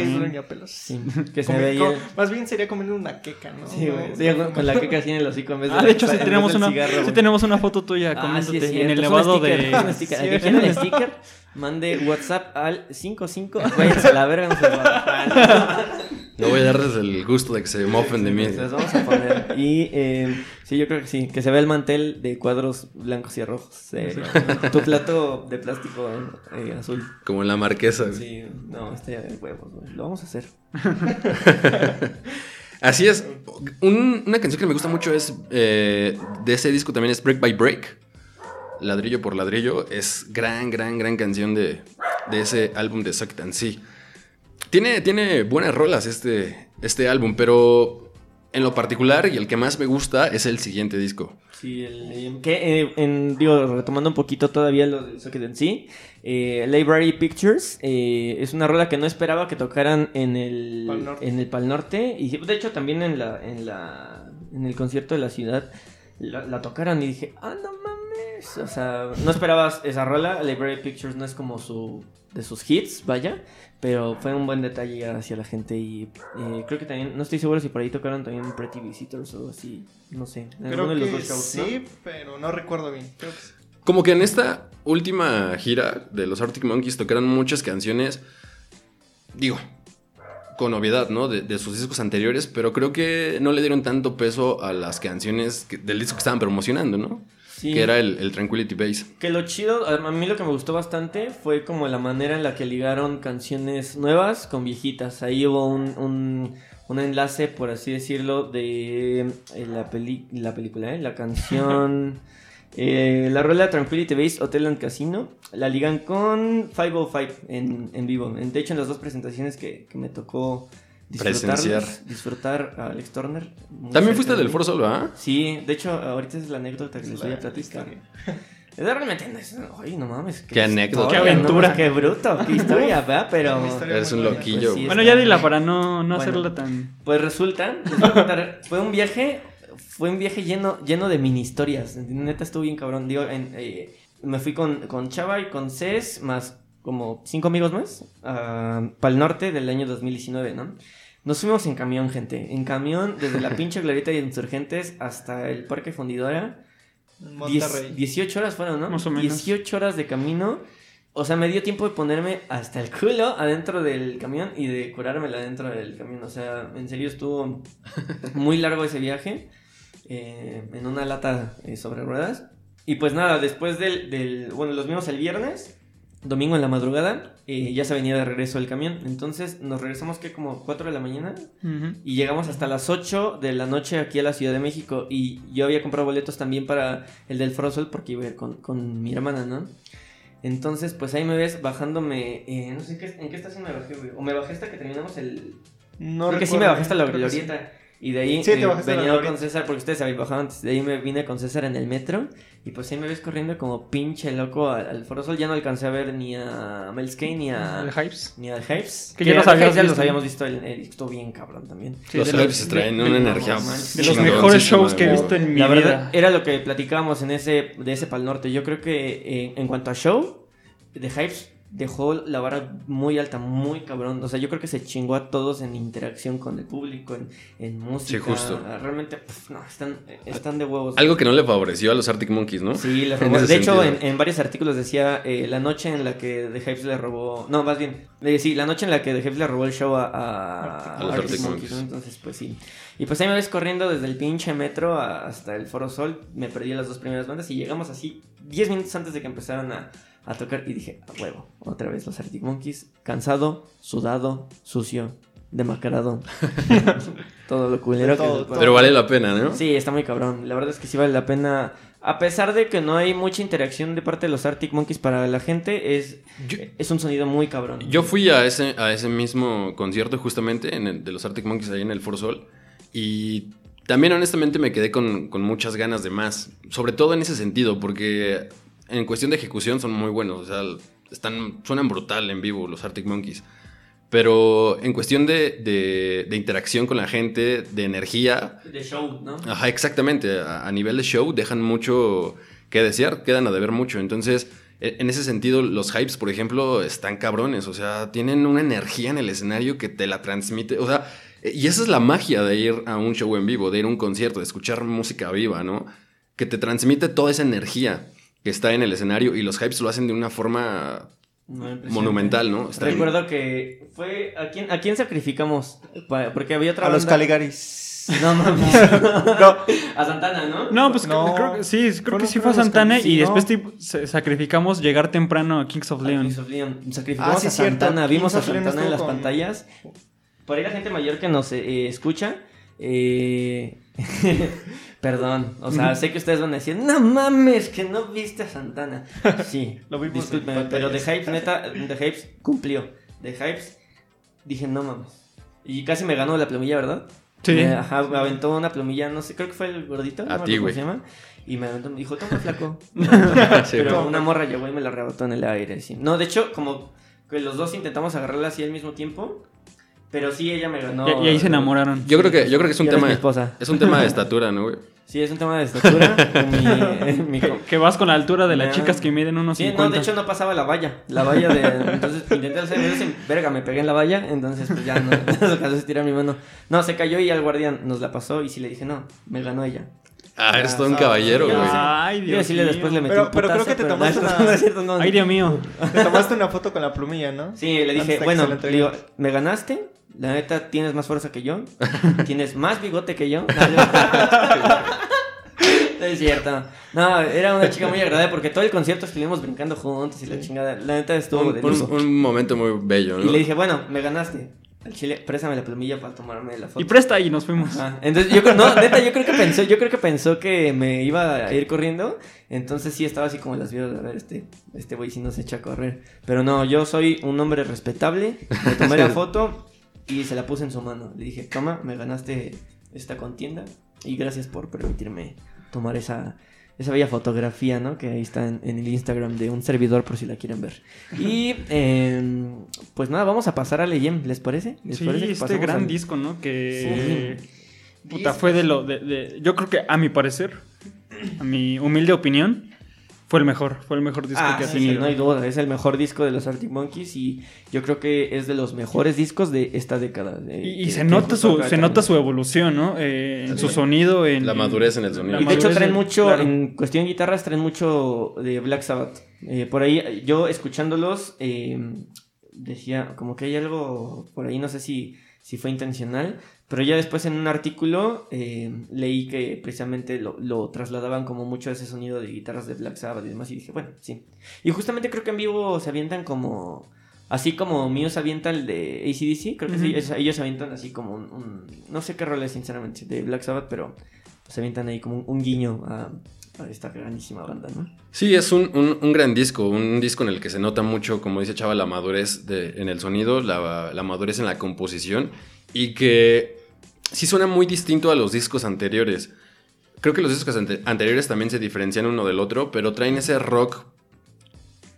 pelos. Sí, [LAUGHS] que se veía... co- más bien sería comiendo una queca, ¿no? Sí, güey. Sí, con- la queca así en el hocico en vez de... Ah, la- de hecho, sí tenemos, una, cigarro, sí tenemos una foto tuya Ah, comiéndote sí, es en el elevado de... Aquí tienen el sticker. Mande WhatsApp al 55. Váyanse [LAUGHS] a la verga. No se. No voy a darles el gusto de que se mofen de mí. Se los vamos a poner. Y eh, sí, yo creo que sí. Que se vea el mantel de cuadros blancos y rojos. eh, [LAUGHS] tu plato de plástico eh, azul. Como en la marquesa. güey. Sí, no, este ya de huevos, güey. Lo vamos a hacer. [LAUGHS] Así es. Un- una canción que me gusta mucho es de ese disco también es Break by Break. Ladrillo por ladrillo. Es gran, gran, gran canción de, de ese álbum de Sucked and See. Tiene, tiene buenas rolas este, este álbum, pero en lo particular y el que más me gusta es el siguiente disco. Sí, el, eh, que, eh, en, digo, retomando un poquito todavía lo del Socket en sí, eh, Library Pictures eh, es una rola que no esperaba que tocaran en el Pal Norte. en el Pal Norte y de hecho también en la en la en el concierto de la ciudad la, la tocaron y dije, ah, no mames, o sea, no esperabas esa rola, Library Pictures no es como su de sus hits, vaya, pero fue un buen detalle hacia la gente y eh, creo que también, no estoy seguro si por ahí tocaron también Pretty Visitors o así, no sé, Creo de los que dos shows, ¿no? sí, pero no recuerdo bien. Creo que sí. Como que en esta última gira de los Arctic Monkeys tocaron muchas canciones. Digo, con novedad, ¿no? De, de sus discos anteriores, pero creo que no le dieron tanto peso a las canciones que- del disco que estaban promocionando, ¿no? Sí. Que era el, el Tranquility Base. Que lo chido, a mí lo que me gustó bastante fue como la manera en la que ligaron canciones nuevas con viejitas. Ahí hubo un, un, un enlace, por así decirlo, de eh, la, peli- la película, ¿eh? la canción, [LAUGHS] eh, la rola Tranquility Base Hotel and Casino. La ligan con 505 en, en vivo. De hecho, en las dos presentaciones que, que me tocó Presenciar. disfrutar a Alex Turner. También fuiste de del. Foro Sol, ¿ah? Sí, de hecho, ahorita es la anécdota que les voy a platicar. [LAUGHS] Es de realmente, no es- ay, no mames. Qué anécdota. Qué aventura. no, qué bruto, qué historia, ¿verdad? Pero, historia Eres muy un loquillo. Pues sí. Bueno, ya dila para no, no Bueno. hacerla tan... pues resulta, les voy a contar, fue un viaje, fue un viaje lleno, lleno de mini historias. Neta estuvo bien cabrón. Digo, en, eh, me fui con, con Chava y con Cés, más como cinco amigos más, para el norte del año 2019, ¿no? Nos fuimos en camión, gente. En camión, desde la [LAUGHS] pinche Glorieta de Insurgentes hasta el Parque Fundidora. En Diez- Monterrey. 18 horas fueron, ¿no? Más o menos. 18 horas de camino. O sea, me dio tiempo de ponerme hasta el culo adentro del camión y de curármela adentro del camión. O sea, en serio estuvo muy largo ese viaje eh, en una lata eh, sobre ruedas. Y pues nada, después del, del- Bueno, los vimos el viernes, domingo en la madrugada, eh, ya se venía de regreso el camión. Entonces nos regresamos que como 4 de la mañana y llegamos hasta las 8 de la noche aquí a la Ciudad de México. Y yo había comprado boletos también para el del Foro Sol porque iba a ir con, con mi hermana, ¿no? Entonces, pues ahí me ves bajándome. eh, no sé en qué, en qué estación me bajé, güey. O me bajé hasta que terminamos el. No creo que sí me bajé hasta la sí. glorieta. Y de ahí Sí, eh, venía con César, porque ustedes habían bajado antes. De ahí me vine con César en el metro. Y pues ahí me ves corriendo como pinche loco al, al Foro Sol. Ya no alcancé a ver ni a Melskay ni a. El Hypes. Ni al Hypes. Que ya los al ya visto, los habíamos visto. El, el- estuvo bien cabrón también. Sí, los de Hypes traen de- una de- energía. de los De mejores shows que he visto en mi La vida. verdad, era lo que platicábamos en ese, de ese Pal Norte. Yo creo que eh, en cuanto a show, The Hypes dejó la vara muy alta, muy cabrón. O sea, yo creo que se chingó a todos en interacción con el público, en, en música. Sí, justo. Realmente, no, están, están de huevos. Algo que no le favoreció a los Arctic Monkeys, ¿no? Sí, les [LAUGHS] robó. De hecho, en, varios artículos decía eh, la noche en la que The Hypes le robó. No, más bien. eh, sí, la noche en la que The Hypes le robó el show a, a, A los Arctic Monkeys. ¿no? Entonces, pues sí. Y pues ahí me ves corriendo desde el pinche metro hasta el Foro Sol. Me perdí las dos primeras bandas y llegamos así 10 minutos antes de que empezaran a, a tocar. Y dije, a huevo, otra vez los Arctic Monkeys. Cansado, sudado, sucio, demacrado. [LAUGHS] todo lo culero De que todo. Pero vale la pena, ¿no? Sí, está muy cabrón. La verdad es que sí vale la pena. A pesar de que no hay mucha interacción de parte de los Arctic Monkeys para la gente, es, Yo- es un sonido muy cabrón. Yo fui a ese, a ese mismo concierto justamente en el, de los Arctic Monkeys ahí en el Foro Sol y también honestamente me quedé con, con muchas ganas de más, sobre todo en ese sentido, porque en cuestión de ejecución son muy buenos, o sea, están, suenan brutal en vivo los Arctic Monkeys, pero en cuestión de, de- de interacción con la gente, de energía, De show, ¿no? Ajá, exactamente. A, a nivel de show dejan mucho que desear, quedan a deber mucho. Entonces, e- en ese sentido, los hypes, por ejemplo, están cabrones. O sea, tienen una energía en el escenario que te la transmite. O sea, e- y esa es la magia de ir a un show en vivo, de ir a un concierto, de escuchar música viva, ¿no? Que te transmite toda esa energía que está en el escenario y los hypes lo hacen de una forma No, monumental, ¿no? Está- Recuerdo que fue. ¿A quién, a quién sacrificamos? Porque había otra A los Caligaris. No mames. [LAUGHS] No. A Santana, ¿no? No, pues No. creo que sí, creo que sí fue los Santana y después sacrificamos llegar temprano a Kings of A Leon. Kings of Leon. Sacrificamos Ah, sí, a cierto. Santana. Vimos a Kings Santana en las con- pantallas. Por ahí la gente mayor que nos eh, escucha. eh, [LAUGHS] Perdón. O sea, sé que ustedes van a decir, no mames, que no viste a Santana. [LAUGHS] Sí. Lo vimos pero The. Hypes, neta, The Hypes cumplió. The Hypes, dije, no mames. Y casi me ganó la plumilla, ¿verdad? Sí. Me, ajá, me aventó una plumilla, no sé, creo que fue el gordito. no A me ti, acuerdo güey. ¿Cómo se llama? Y me aventó, me dijo, toma [LAUGHS] flaco. Sí, Pero una morra llegó y me la rebotó en el aire. sí. No, de hecho, como que los dos intentamos agarrarla así al mismo tiempo. Pero sí, ella me ganó. Y, y ahí se enamoraron. Yo creo que, yo creo que es un tema. mi esposa. Es un tema de [LAUGHS] estatura, ¿no, güey? Sí, es un tema de estatura. [LAUGHS] mi, mi- Que, que vas con la altura de las chicas que miden unos Sí, 50. no, de hecho no pasaba la valla. La valla de. [LAUGHS] Entonces intenté hacer eso y verga, me pegué en la valla. Entonces, pues ya no. [LAUGHS] No estirar mi mano. No, se cayó y al guardián nos la pasó. Y sí le dije, no, me ganó ella. Ah, eres todo un caballero, yo güey. Ay, Dios decirle mío. después le metí Pero- un pero creo que te tomaste una- no es cierto, no. Ay, Dios mío. Te tomaste una foto con la plumilla, ¿no? Sí, le dije, bueno, digo, me ganaste, la neta tienes más fuerza que yo, [LAUGHS] tienes más bigote que yo. [LAUGHS] No, [LAUGHS] es cierto. No, era una chica muy agradable porque todo el concierto estuvimos brincando juntos y la chingada. La neta estuvo Un, un- un momento muy bello, Y ¿no? le dije, bueno, me ganaste. Al chile, préstame la plumilla para tomarme la foto. Y presta y nos fuimos. Ajá. Entonces yo creo, no, neta, yo creo que pensó, yo creo que pensó que me iba a ir corriendo. Entonces sí estaba así como las vio, a ver, este, este güey sí nos echa a correr. Pero no, yo soy un hombre respetable. Le tomé la foto y se la puse en su mano. Le dije, toma, me ganaste esta contienda. Y gracias por permitirme tomar esa, esa bella fotografía, ¿no? Que ahí está en, en el Instagram de un servidor por si la quieren ver. Y em, pues nada, vamos a pasar a Leyem, ¿les parece? ¿Les Sí, parece este gran al- disco, ¿no? Que puta, fue de lo de, de- yo creo que a mi parecer, a mi humilde opinión, fue el mejor, fue el mejor disco Ah, que ha sí, tenido. no hay duda, es el mejor disco de los Arctic Monkeys y yo creo que es de los mejores discos de esta década. de- y, y que- se que nota su se nota su evolución, ¿no? Eh, en su Sí. sonido, en La madurez en el sonido. Y de hecho traen mucho, claro. en cuestión de guitarras, traen mucho de Black Sabbath. Eh, por ahí, yo escuchándolos, eh, decía, como que hay algo por ahí, no sé si, si fue intencional, pero ya después en un artículo eh, leí que precisamente lo, lo trasladaban como mucho a ese sonido de guitarras de Black Sabbath y demás, y dije, bueno, sí. Y justamente creo que en vivo se avientan como... Así como Muse avienta el de ACDC, creo que sí, Ujú. ellos, ellos avientan así como un, un- No sé qué rol es, sinceramente, de Black Sabbath, pero pues, se avientan ahí como un, un guiño a, a esta grandísima banda, ¿no? Sí, es un, un- un gran disco, un disco en el que se nota mucho, como dice Chava, la madurez de- en el sonido, la, la madurez en la composición y que sí suena muy distinto a los discos anteriores. Creo que los discos ante- anteriores también se diferencian uno del otro, pero traen ese rock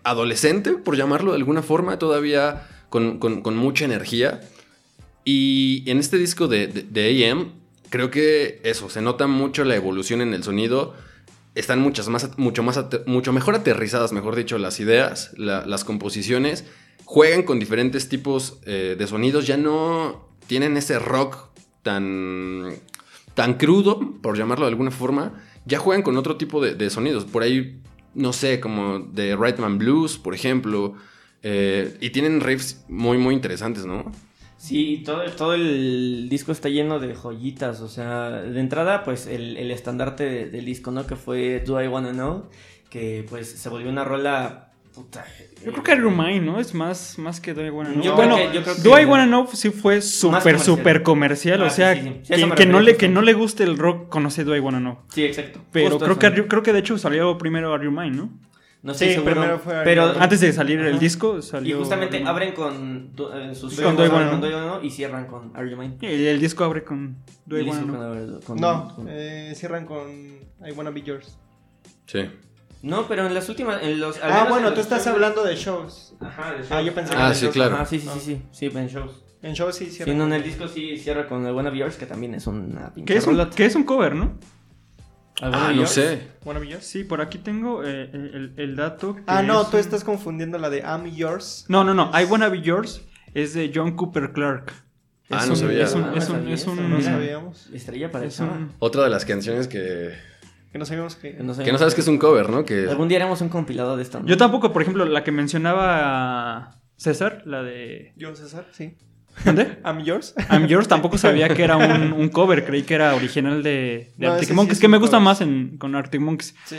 adolescente, por llamarlo de alguna forma, todavía con, con- mucha energía. Y en este disco de, de, de AM, creo que eso, se nota mucho la evolución en el sonido. Están muchas más, mucho, más mucho mejor aterrizadas, mejor dicho, las ideas, la- las composiciones. Juegan con diferentes tipos eh, de sonidos. Ya no tienen ese rock tan, tan crudo, por llamarlo de alguna forma. Ya juegan con otro tipo de, sonidos. Por ahí, no sé, como de Rightman Blues, por ejemplo. eh, y tienen riffs muy, muy interesantes, ¿no? Sí, todo, todo el disco está lleno de joyitas, o sea, de entrada, pues el, el estandarte de- del disco, ¿no? Que fue Do I Wanna Know, que pues se volvió una rola... Puta, Yo creo que Remind, ¿no? Es más, más que Do I Wanna Know. Yo bueno, creo que- yo creo que- Do I Wanna Know sí fue súper, súper comercial. Ah, o sea, sí, que no le, que no le guste el rock conoce Do I Wanna Know. Sí, exacto. Pero Justo creo eso. que, creo que de hecho salió primero Are You Mine, ¿no? No sé, Sí, seguro, primero fue Are pero... Antes de salir el disco Y salió. justamente Are You Mine. abren con eh, sus Con Do I Wanna Know. Do I Wanna Know y cierran con Are You Mine. Y el, el disco abre con Do I Y Wanna Know. No, eh, cierran con I Wanna Be Yours. Sí. No, pero en las últimas... En los, Ah, en bueno, los tú estás shows- hablando de shows. Ajá, de Ah, shows. yo pensé Ah, de sí, shows. claro. Ajá, sí, sí, sí, sí, sí, en shows. En shows sí Sí, cierran. no, en el disco sí cierra con el Wanna Be Yours, que también es una pinche Que es, un, que es un cover, ¿no? ¿Al Wanna Ah, Be no Yours? sé. Wanna Be Yours. Sí, por aquí tengo eh, el, el dato. que Ah, no, es tú un- estás confundiendo la de I'm Yours. No, no, no. I Wanna Be Yours es de John Cooper Clark. Ah, Es no un- sabía. Es un, Ah, no es un- sabíamos. Estrella para es eso. Otra de las canciones que, Que no sabíamos que. Que no, que no sabes que es un cover, ¿no? Que Algún día haremos un compilado de esto. ¿no? Yo tampoco, por ejemplo, la que mencionaba César, la de... Yo, César, sí. ¿Dónde? [LAUGHS] I'm Yours. I'm Yours tampoco [LAUGHS] sabía que era un, un cover, creí que era original de, de No, Arctic sí Monkeys, es que me gusta cover. más en, con Arctic Monkeys. Sí.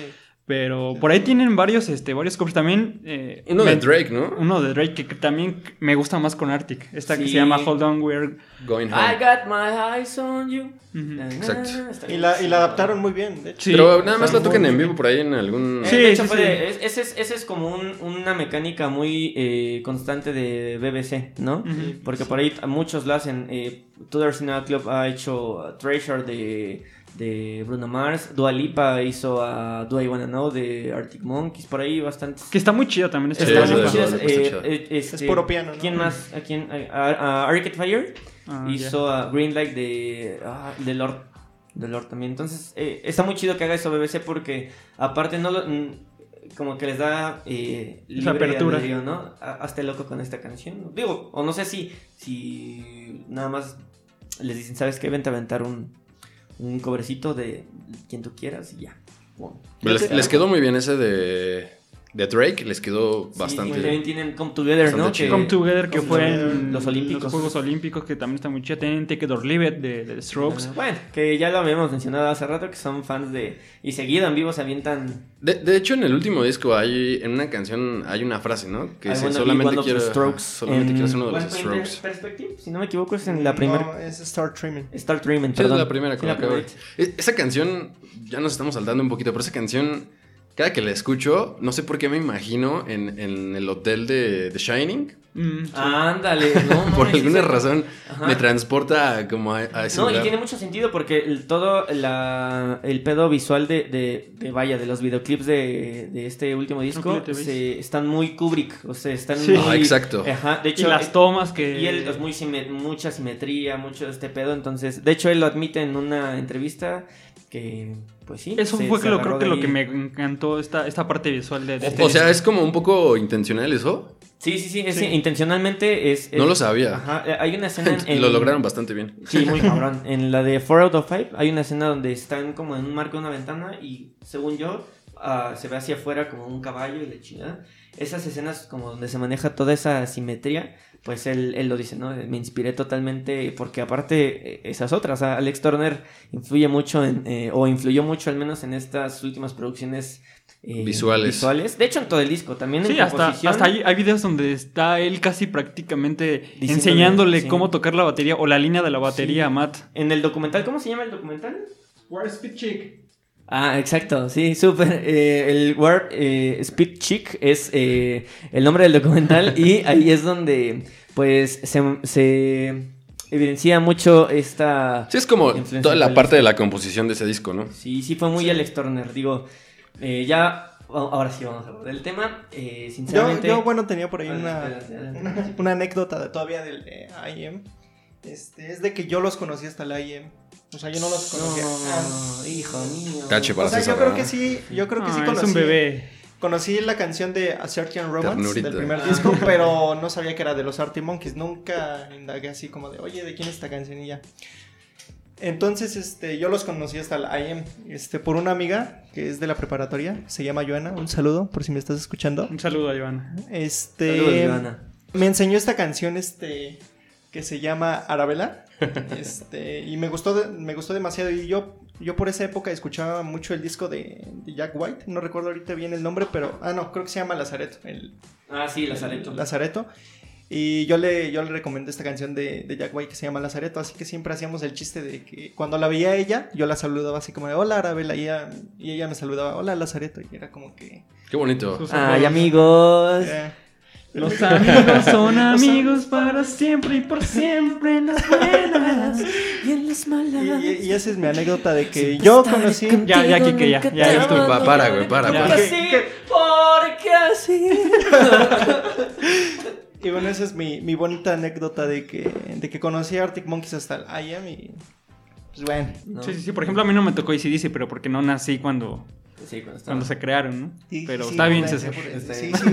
Pero por ahí tienen varios, este, varios covers también. eh, uno de me- Drake, ¿no? Uno de Drake que, también me gusta más con Arctic. Esta que se llama Hold On We're... Going I Home. got my eyes on you. Exacto. Y la, y la adaptaron muy bien, de hecho. Sí. Pero nada más la tocan muy en vivo por ahí en algún... Eh, Sí, de hecho, sí, fue sí. ese, es, ese es como un- una mecánica muy eh, constante de BBC, ¿no? Porque por ahí muchos lo hacen. Eh, Tudor Cinema Club ha hecho Treasure de, de Bruno Mars. Dua Lipa hizo a Do I Wanna Know de Arctic Monkeys. Por ahí bastantes. Que está muy chida también Sí, Están esa muy está eh, chida. eh, este, Es puro piano, ¿no? ¿Quién más? ¿A quién? A, a- a Arcade Fire Ah, hizo a Greenlight de, ah, de Lord. De Lord también. Entonces, eh, está muy chido que haga eso BBC porque, aparte, no lo. Como que les da eh, libre apertura. ¿no? Ha- Hazte loco con esta canción. Digo, o no sé si, si nada más les dicen, ¿sabes qué? Vente a aventar un, un cobrecito de quien tú quieras y ya. Bueno. Les, les quedó muy bien ese de, de Drake, les quedó Sí, bastante. y también tienen Come Together, ¿no? chido. Come Together, que Come fue Together, en los Olímpicos. los Juegos Olímpicos, que también está muy chido. Tienen Take It or Leave It de, de The Strokes. Bueno, que ya lo habíamos mencionado hace rato, que son fans de... Y seguido en vivo se avientan... De, de hecho, en el último disco hay, en una canción hay una frase, ¿no? Que dice, solamente quiero, Strokes [LAUGHS] solamente en- quiero ser uno de los. Strokes. Perspective, si no me equivoco, es en la primera... No, es Star Treatment. Star Treatment, Sí, es perdón. la primera que Sí, me la acabo de- primera. E- Esa canción, ya nos estamos saltando un poquito, pero esa canción, cada que la escucho, no sé por qué me imagino en, en el hotel de The Shining. Mm, sí. Ándale, [LAUGHS] no, por mames, sí, alguna razón Ajá. me transporta como a, a ese No, y tiene mucho sentido porque el, todo la, el pedo visual de, de, de, vaya, de los videoclips de, de este último disco se, están muy Kubrick, o sea, están Sí. muy... Ah, exacto. Ajá, de y hecho, las tomas que... Y él es muy mucha simetría, mucho de este pedo, entonces, de hecho él lo admite en una entrevista que, pues sí. Eso se- fue se lo, creo que lo que me encantó, esta, esta parte visual de, de este O sea, disco. es como un poco intencional eso. Sí, sí, sí, es, Sí. intencionalmente es... No lo sabía. Ajá, eh, hay una escena [LAUGHS] en... Lo lograron bastante bien. Sí, muy [LAUGHS] cabrón. En la de 4 out of 5 hay una escena donde están como en un marco de una ventana y, según yo, ah, se ve hacia afuera como un caballo y la chingada. Esas escenas como donde se maneja toda esa simetría, pues él, él lo dice, ¿no? Me inspiré totalmente porque aparte eh, esas otras, Alex Turner influye mucho en, eh, o influyó mucho al menos en estas últimas producciones eh, Visuales. visuales. De hecho, en todo el disco, también en Sí, hasta, composición. hasta hay, hay videos donde está él casi prácticamente Diciéndole, enseñándole sí. cómo tocar la batería o la línea de la batería Sí. a Matt. En el documental, ¿cómo se llama el documental? Where's Speed Chick? Ah, exacto, sí, súper. Eh, el Word eh, Speed Chick es eh, el nombre del documental [LAUGHS] y ahí es donde pues se, se evidencia mucho esta... Sí, es como toda la parte de la composición de ese disco, ¿no? Sí, sí fue muy Alex Turner, digo, eh, ya, ahora sí vamos a hablar del tema, eh, Yo, sinceramente... yo, bueno, tenía por ahí una, una, [LAUGHS] una anécdota de, todavía del eh, IM. Este, es de que yo los conocí hasta el IM. O sea, yo no los conocía. No, hijo mío. Tache para o sea, yo creo ¿no? que sí, yo creo que sí Ah, conocí. es un bebé. Conocí la canción de A Certain Romance Ternurita. del primer Ah. disco, [LAUGHS] pero no sabía que era de los Arctic Monkeys. Nunca indagué así como de, oye, ¿de quién es esta canción? Y ya. Entonces, este, yo los conocí hasta el IM, este, por una amiga que es de la preparatoria, se llama Joana, un saludo por si me estás escuchando. Un saludo a Joana. Este, Saludos, Joana. me enseñó esta canción, este, que se llama Arabella, este, y me gustó, me gustó demasiado y yo, yo por esa época escuchaba mucho el disco de, de Jack White, no recuerdo ahorita bien el nombre, pero, ah, no, creo que se llama Lazareto, el, Ah, sí, Lazareto. Lazareto. Y yo le, yo le recomendé esta canción de, de Jack White que se llama Lazareto, así que siempre hacíamos el chiste de que cuando la veía ella, yo la saludaba así como de hola Arabella, y ella, y ella me saludaba hola Lazareto, y era como que... Qué bonito. Ay, apodos. amigos. eh, [LAUGHS] Los amigos son amigos para siempre y por siempre en las buenas. [LAUGHS] Y en las y, malas. y- y esa es mi anécdota de que yo conocí... Ya, ya, Kike, ya, ya, ya estuvo. Pa- para, güey, para, Ya. Porque ¿Qué- sí, qué? porque así. [LAUGHS] Y bueno, esa es mi, mi bonita anécdota de que, de que conocí a Arctic Monkeys hasta el IM y... Pues bueno. No. Sí, sí, sí. Por ejemplo, a mí no me tocó ACDC, pero porque no nací cuando, Sí, cuando se crearon, ¿no? Sí, pero sí, está bien, César. Está Sí, bien. sí.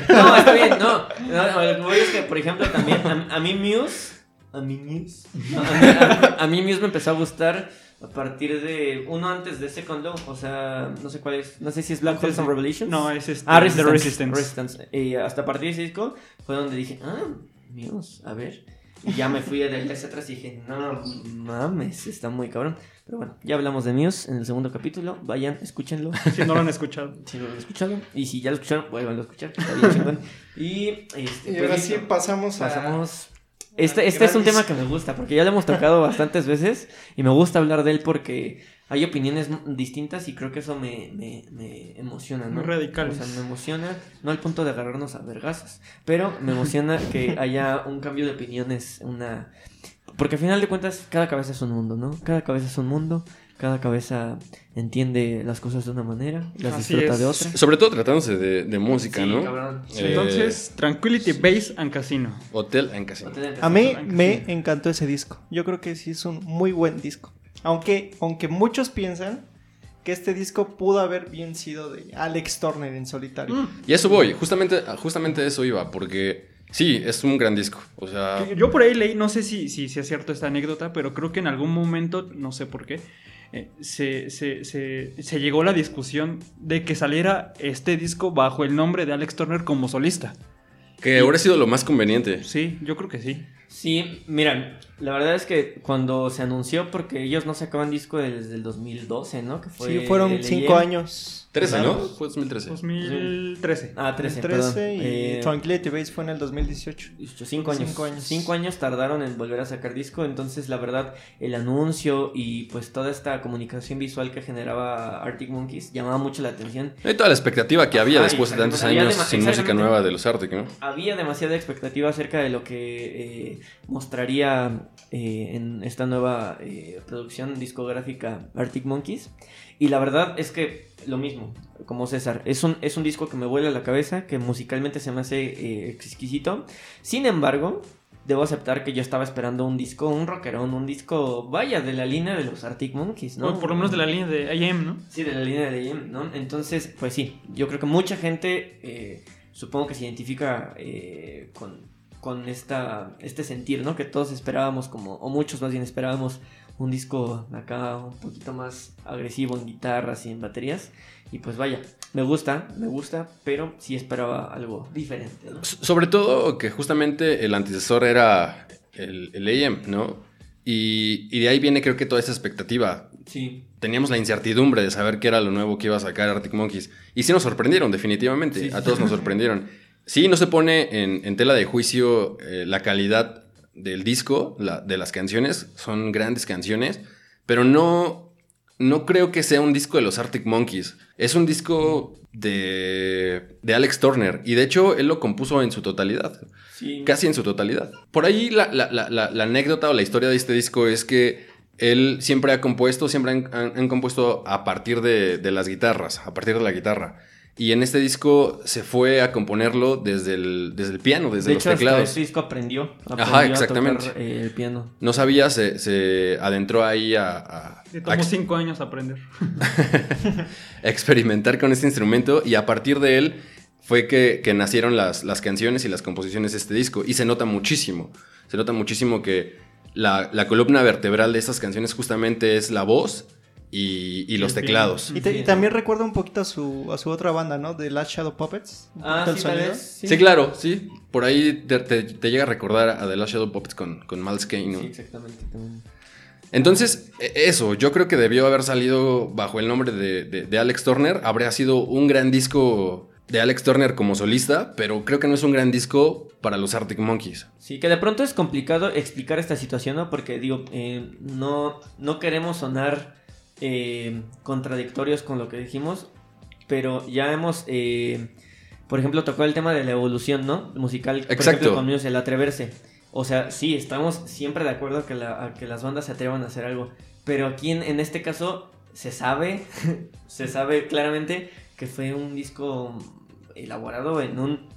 [LAUGHS] No, está bien, no. no. Lo que voy es que, por ejemplo, también a, a mí Muse. A mí Muse. no, a, mí, a- a mí Muse me empezó a gustar a partir de. Uno antes de Second Law. O sea, no sé cuál es. No sé si es Black Holes and Revelations. No, es este, Ah, The Resistance. Resistance. Resistance. Y hasta a partir de ese disco fue donde dije, ah, Muse, a ver. Y ya me fui de ahí hacia atrás y dije, no mames, está muy cabrón. Pero bueno, ya hablamos de Muse en el segundo capítulo. Vayan, escúchenlo. Si no lo han escuchado. [LAUGHS] Si no lo han escuchado. Y si ya lo escucharon, vuelvan a escuchar. que Está bien chingón. Y este, Y pues, ahora sí pasamos a... pasamos. Este, este es un tema que me gusta porque ya lo hemos tocado bastantes veces y me gusta hablar de él porque hay opiniones distintas y creo que eso me, me, me emociona, ¿no? Muy radicales. O sea, me emociona, no al punto de agarrarnos a vergazos, pero me emociona que [LAUGHS] haya un cambio de opiniones, una... Porque al final de cuentas cada cabeza es un mundo, ¿no? Cada cabeza es un mundo, cada cabeza entiende las cosas de una manera, las Así disfruta es. de otra. Sobre todo tratándose de, de música, Sí, ¿no? cabrón. Eh, Entonces, Tranquility Base and Casino. Hotel en Casino. A mí Blanca, me encantó ese disco. Yo creo que sí es un muy buen disco. Aunque, aunque muchos piensan que este disco pudo haber bien sido de Alex Turner en solitario. Mm. Y a eso voy, justamente, justamente a eso iba, porque Sí, es un gran disco. O sea, Yo por ahí leí, no sé si, si, si es cierto esta anécdota, pero creo que en algún momento, no sé por qué, eh, se, se- se- se llegó a la discusión de que saliera este disco bajo el nombre de Alex Turner como solista. que habría sido lo más conveniente. Sí, yo creo que sí. Sí, mira, la verdad es que cuando se anunció, porque ellos no sacaban disco desde el 2012, ¿no? Que fue Sí, fueron cinco años. 13, ¿no? Fue 2013. 2013. Ah, 13, 13 perdón. y Eh, Tranquility Base fue en el 2018. Cinco años. Cinco cinco años. años. tardaron en volver a sacar disco, entonces la verdad el anuncio y pues toda esta comunicación visual que generaba Arctic Monkeys llamaba mucho la atención. Y toda la expectativa que había Ajá, después de tantos años sin música nueva de los Arctic, ¿no? Había demasiada expectativa acerca de lo que eh, mostraría eh, en esta nueva eh, producción discográfica Arctic Monkeys. Y la verdad es que lo mismo, como César, es un, es un disco que me vuela la cabeza, que musicalmente se me hace eh, exquisito. Sin embargo, debo aceptar que yo estaba esperando un disco, un rockerón, un disco, vaya, de la línea de los Arctic Monkeys, ¿no? O por lo menos de la línea de IM, ¿no? Sí, de la línea de AM, ¿no? Entonces, pues sí, yo creo que mucha gente, eh, supongo que se identifica eh, con, con esta, este sentir, ¿no? Que todos esperábamos como, o muchos más bien esperábamos un disco acá un poquito más agresivo en guitarras y en baterías. Y pues vaya, me gusta, me gusta, pero sí esperaba algo diferente, Sobre todo que justamente el antecesor era el, el AM, ¿no? Y, y de ahí viene creo que toda esa expectativa. Sí, Teníamos la incertidumbre de saber qué era lo nuevo que iba a sacar Arctic Monkeys. Y sí nos sorprendieron, definitivamente. Sí. A todos nos sorprendieron. Sí, no se pone en, en tela de juicio eh, la calidad del disco, la- de las canciones. Son grandes canciones. Pero no, no creo que sea un disco de los Arctic Monkeys. Es un disco de, de Alex Turner. Y de hecho, él lo compuso en su totalidad. sí. Casi en su totalidad. Por ahí la, la- la- la- la anécdota o la historia de este disco es que él siempre ha compuesto, siempre han, han- han compuesto a partir de, de las guitarras, a partir de la guitarra. Y en este disco se fue a componerlo desde el, desde el piano, desde de los hecho, hasta teclados. este disco aprendió, aprendió Ajá, a exactamente. tocar, eh, el piano. No sabía, se, se adentró ahí a, a- Le a tomó ex- cinco años aprender. a [LAUGHS] [LAUGHS] experimentar con este instrumento y a partir de él fue que, que nacieron las, las canciones y las composiciones de este disco. Y se nota muchísimo, se nota muchísimo que la, la columna vertebral de estas canciones justamente es la voz y, y los teclados. Y, te- y Sí. también recuerda un poquito a su, a su otra banda, ¿no? De Last Shadow Puppets. Ah, sí, tal sonido. vez. Sí. claro, sí. Por ahí te, te- te llega a recordar a The Last Shadow Puppets con, con Miles Kane, ¿no? Sí, exactamente. también. Entonces, e- eso, yo creo que debió haber salido bajo el nombre de, de- de Alex Turner. Habría sido un gran disco de Alex Turner como solista, pero creo que no es un gran disco para los Arctic Monkeys. Sí, que de pronto es complicado explicar esta situación, ¿no? Porque, digo, eh, no, no queremos sonar eh, contradictorios con lo que dijimos, pero ya hemos, eh, por ejemplo, tocado el tema de la evolución, ¿no? Musical, por Exacto. ejemplo, con Muse, el atreverse. O sea, sí, estamos siempre de acuerdo que, la, a que las bandas se atrevan a hacer algo, pero aquí en, en este caso se sabe, [LAUGHS] se sabe claramente que fue un disco elaborado en un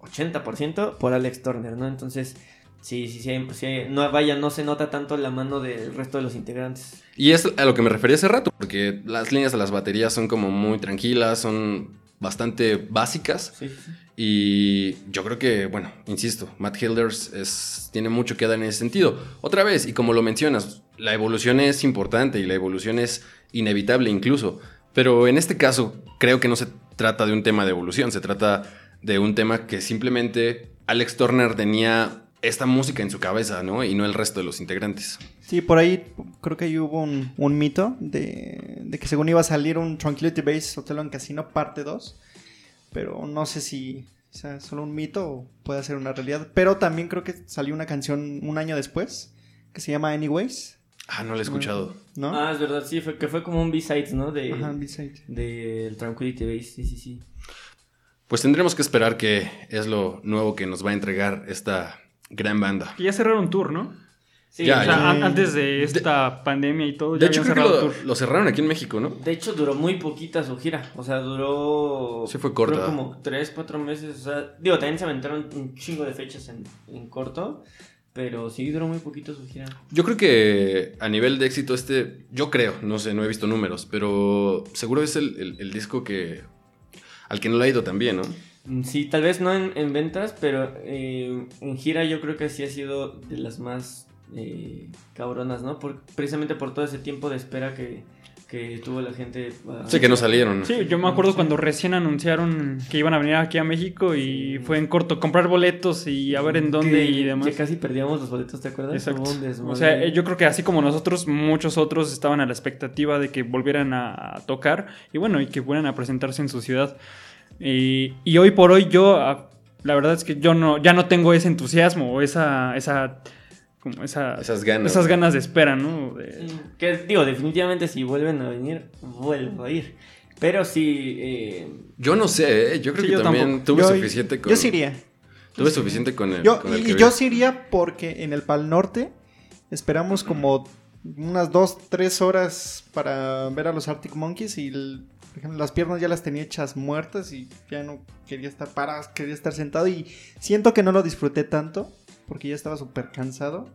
80% por Alex Turner, ¿no? Entonces, sí, sí, sí, sí, no, vaya, no se nota tanto la mano del resto de los integrantes. Y es a lo que me refería hace rato, porque las líneas de las baterías son como muy tranquilas, son bastante básicas. Sí. Y yo creo que, bueno, insisto, Matt Hilders es, tiene mucho que dar en ese sentido. Otra vez, y como lo mencionas, la evolución es importante y la evolución es inevitable incluso. Pero en este caso, creo que no se trata de un tema de evolución, se trata de un tema que simplemente Alex Turner tenía esta música en su cabeza, ¿no? Y no el resto de los integrantes. Sí, por ahí creo que ahí hubo un, un mito de, de que según iba a salir un Tranquility Base Hotel en Casino parte 2. Pero no sé si sea solo un mito o puede ser una realidad. Pero también creo que salió una canción un año después que se llama Anyways, Ah, no lo he escuchado. ¿no? Ah, es verdad, sí, fue, que fue como un B-side, ¿no? De, Ajá, B-side. del Tranquility Base, sí, sí, sí. Pues tendremos que esperar que es lo nuevo que nos va a entregar esta gran banda. Que ya cerraron tour, ¿no? Sí, Ya, O sea, antes de esta pandemia y todo, De ya hecho, habían creo que cerrado lo, tour. lo cerraron aquí en México, ¿no? de hecho duró muy poquita su gira, o sea, duró... Sí fue corta. creo como 3, 4 meses, o sea, digo, también se aventaron un chingo de fechas en, en corto, pero sí duró muy poquito su gira. Yo creo que a nivel de éxito este, yo creo, no sé, no he visto números, pero seguro es el, el- el disco que al que no le ha ido tan bien, ¿no? Mm, Sí, tal vez no en, en ventas, pero eh, en gira yo creo que sí ha sido de las más eh, cabronas, ¿no? Por- precisamente por todo ese tiempo de espera que, que tuvo la gente. Sí, que no salieron. Sí, yo me acuerdo cuando recién anunciaron que iban a venir aquí a México y fue en corto comprar boletos y a ver en dónde que y demás. Ya casi perdíamos los boletos, ¿te acuerdas? Exacto. O sea, eh, yo creo que así como nosotros, muchos otros estaban a la expectativa de que volvieran a, a tocar y bueno, y que fueran a presentarse en su ciudad. Y, y hoy por hoy yo, ah, la verdad es que yo no, ya no tengo ese entusiasmo o esa, esa, como esa, Esas ganas. esas ganas de espera, ¿no? De- Sí, Que digo, definitivamente si vuelven a venir, vuelvo a ir. Pero sí. eh, Yo no sé, ¿eh? yo creo Sí, que yo también tampoco. tuve Yo- suficiente con. Yo sí iría. Tuve suficiente con el. Yo, con el y que yo sí iría porque en el Pal Norte esperamos como unas dos, tres horas para ver a los Arctic Monkeys y el- por ejemplo, las piernas ya las tenía hechas muertas y ya no quería estar parado, quería estar sentado y siento que no lo disfruté tanto porque ya estaba súper cansado.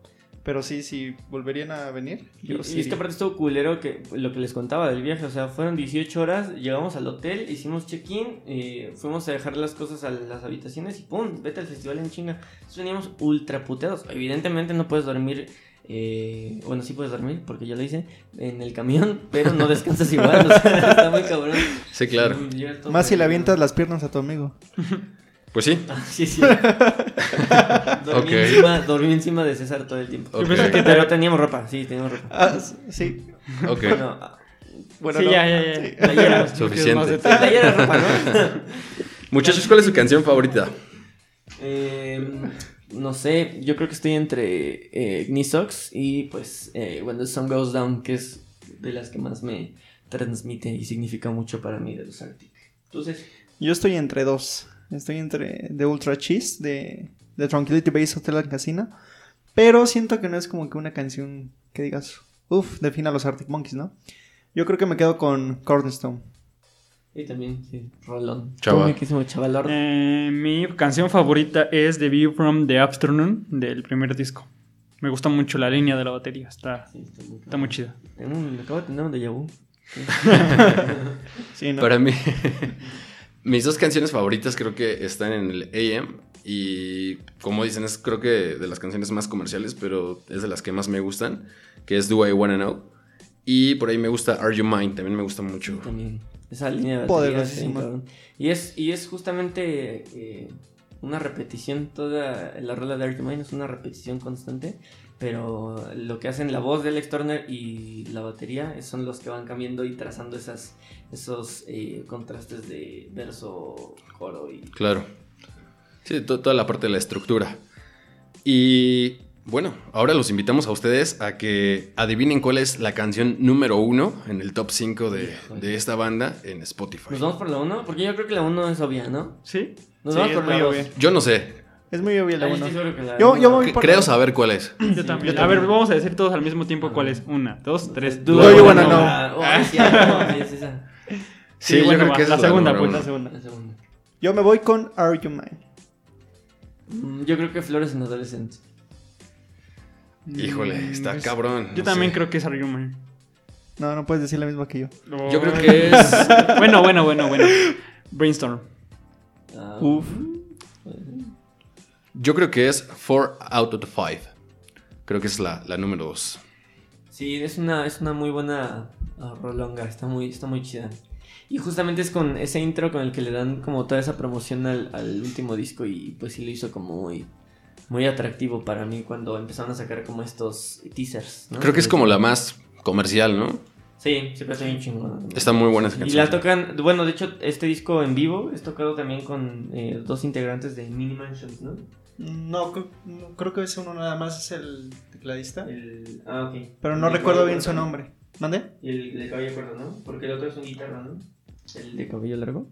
Pero sí, si volverían a venir, y, yo y sí esta iría. parte estuvo culero que lo que les contaba del viaje. O sea, fueron 18 horas, llegamos al hotel, hicimos check-in, eh, fuimos a dejar las cosas a las habitaciones y ¡pum! Vete al festival en chinga. Entonces veníamos ultra puteados. Evidentemente no puedes dormir. Eh, bueno, sí puedes dormir porque yo lo hice en el camión, [LAUGHS] pero no descansas igual. O sea, [LAUGHS] está muy cabrón. Sí, claro. Sí, ya Más si le avientas las piernas a tu amigo. Pues sí. Ah, sí, sí. [LAUGHS] dormí, encima, dormí encima de César todo el tiempo. Ok. pensé que te- Pero teníamos ropa, sí, teníamos ropa. Ah, sí. Ok. Bueno, ah, Bueno, sí, no. ya, ya, ya. Sí. Ya Suficiente. ropa, ¿no? Muchachos, ¿cuál es su canción favorita? Eh, no sé, yo creo que estoy entre eh, y pues eh, When the Sun Goes Down, que es de las que más me transmite y significa mucho para mí de los Arctic. Entonces, Yo estoy entre dos. Estoy entre The Ultra Cheese de, de Tranquility Base Hotel and Casino. Pero siento que no es como que una canción que digas, uff, defina a los Arctic Monkeys, ¿no? Yo creo que me quedo con Cornerstone. Y también, sí, Rolón. Chava. Tú, mi querísimo chavalor. Eh, mi canción favorita es The View from the Afternoon del primer disco. Me gusta mucho la línea de la batería, está, Sí, está muy, está muy chida. Tengo un- acabo de tener un déjà vu. [LAUGHS] Sí, ¿no? Para mí, [LAUGHS] mis dos canciones favoritas creo que están en el AM. Y como dicen, es creo que de las canciones más comerciales, pero es de las que más me gustan, que es Do I Wanna Know. Y por ahí me gusta Are You Mine, también me gusta mucho. También. Esa línea de batería cabrón. Y es, y es justamente eh, una repetición, toda la rola de Argument es una repetición constante, pero lo que hacen la voz de Alex Turner y la batería son los que van cambiando y trazando esas, esos eh, contrastes de verso, coro y... Claro. Sí, to- toda la parte de la estructura. Y bueno, ahora los invitamos a ustedes a que adivinen cuál es la canción número uno en el top 5 de, de esta banda en Spotify. ¿Nos vamos por la 1? Porque yo creo que la 1 es obvia, ¿no? ¿Sí? Nos Sí, vamos es por la muy 2. obvia. Yo no sé. Es muy obvia la uno. Yo, Yo- voy por Creo la- saber cuál es. Yo también. A ver, vamos a decir todos al mismo tiempo cuál es. Una, dos, tres. Do you wanna know? Oh, sí, no, sí, es esa. Sí, yo bueno, creo que esa la es segunda, pues la segunda. La segunda. Yo me voy con Are You Mine. Mm, Yo creo que Flores en Adolescente. Híjole, está Mm, cabrón. Yo no también sé. creo que es Argument. No, no puedes decir la misma que yo. Yo creo que es. [LAUGHS] Bueno, bueno, bueno, bueno. Brainstorm. Ah, Uf. Yo creo que es 4 out of 5. Creo que es la, la número 2. Sí, es una, es una muy buena ah, rolonga, está muy, está muy chida. Y justamente es con ese intro con el que le dan como toda esa promoción al, al último disco y pues sí lo hizo como muy, muy atractivo para mí cuando empezaron a sacar como estos teasers. ¿no? Creo que es como la más comercial, ¿no? Sí, se parece bien chingón. Está muy buena esa Y canción. la tocan, bueno, de hecho, este disco en vivo es tocado también con eh, dos integrantes de Mini Mansions, ¿no? No, cre- no, creo que es uno nada más, es el tecladista. El, ah, ok. Pero no El recuerdo bien su nombre. ¿Mande? Y el de cabello corto, ¿no? Porque el otro es un guitarra, ¿no? El de cabello largo.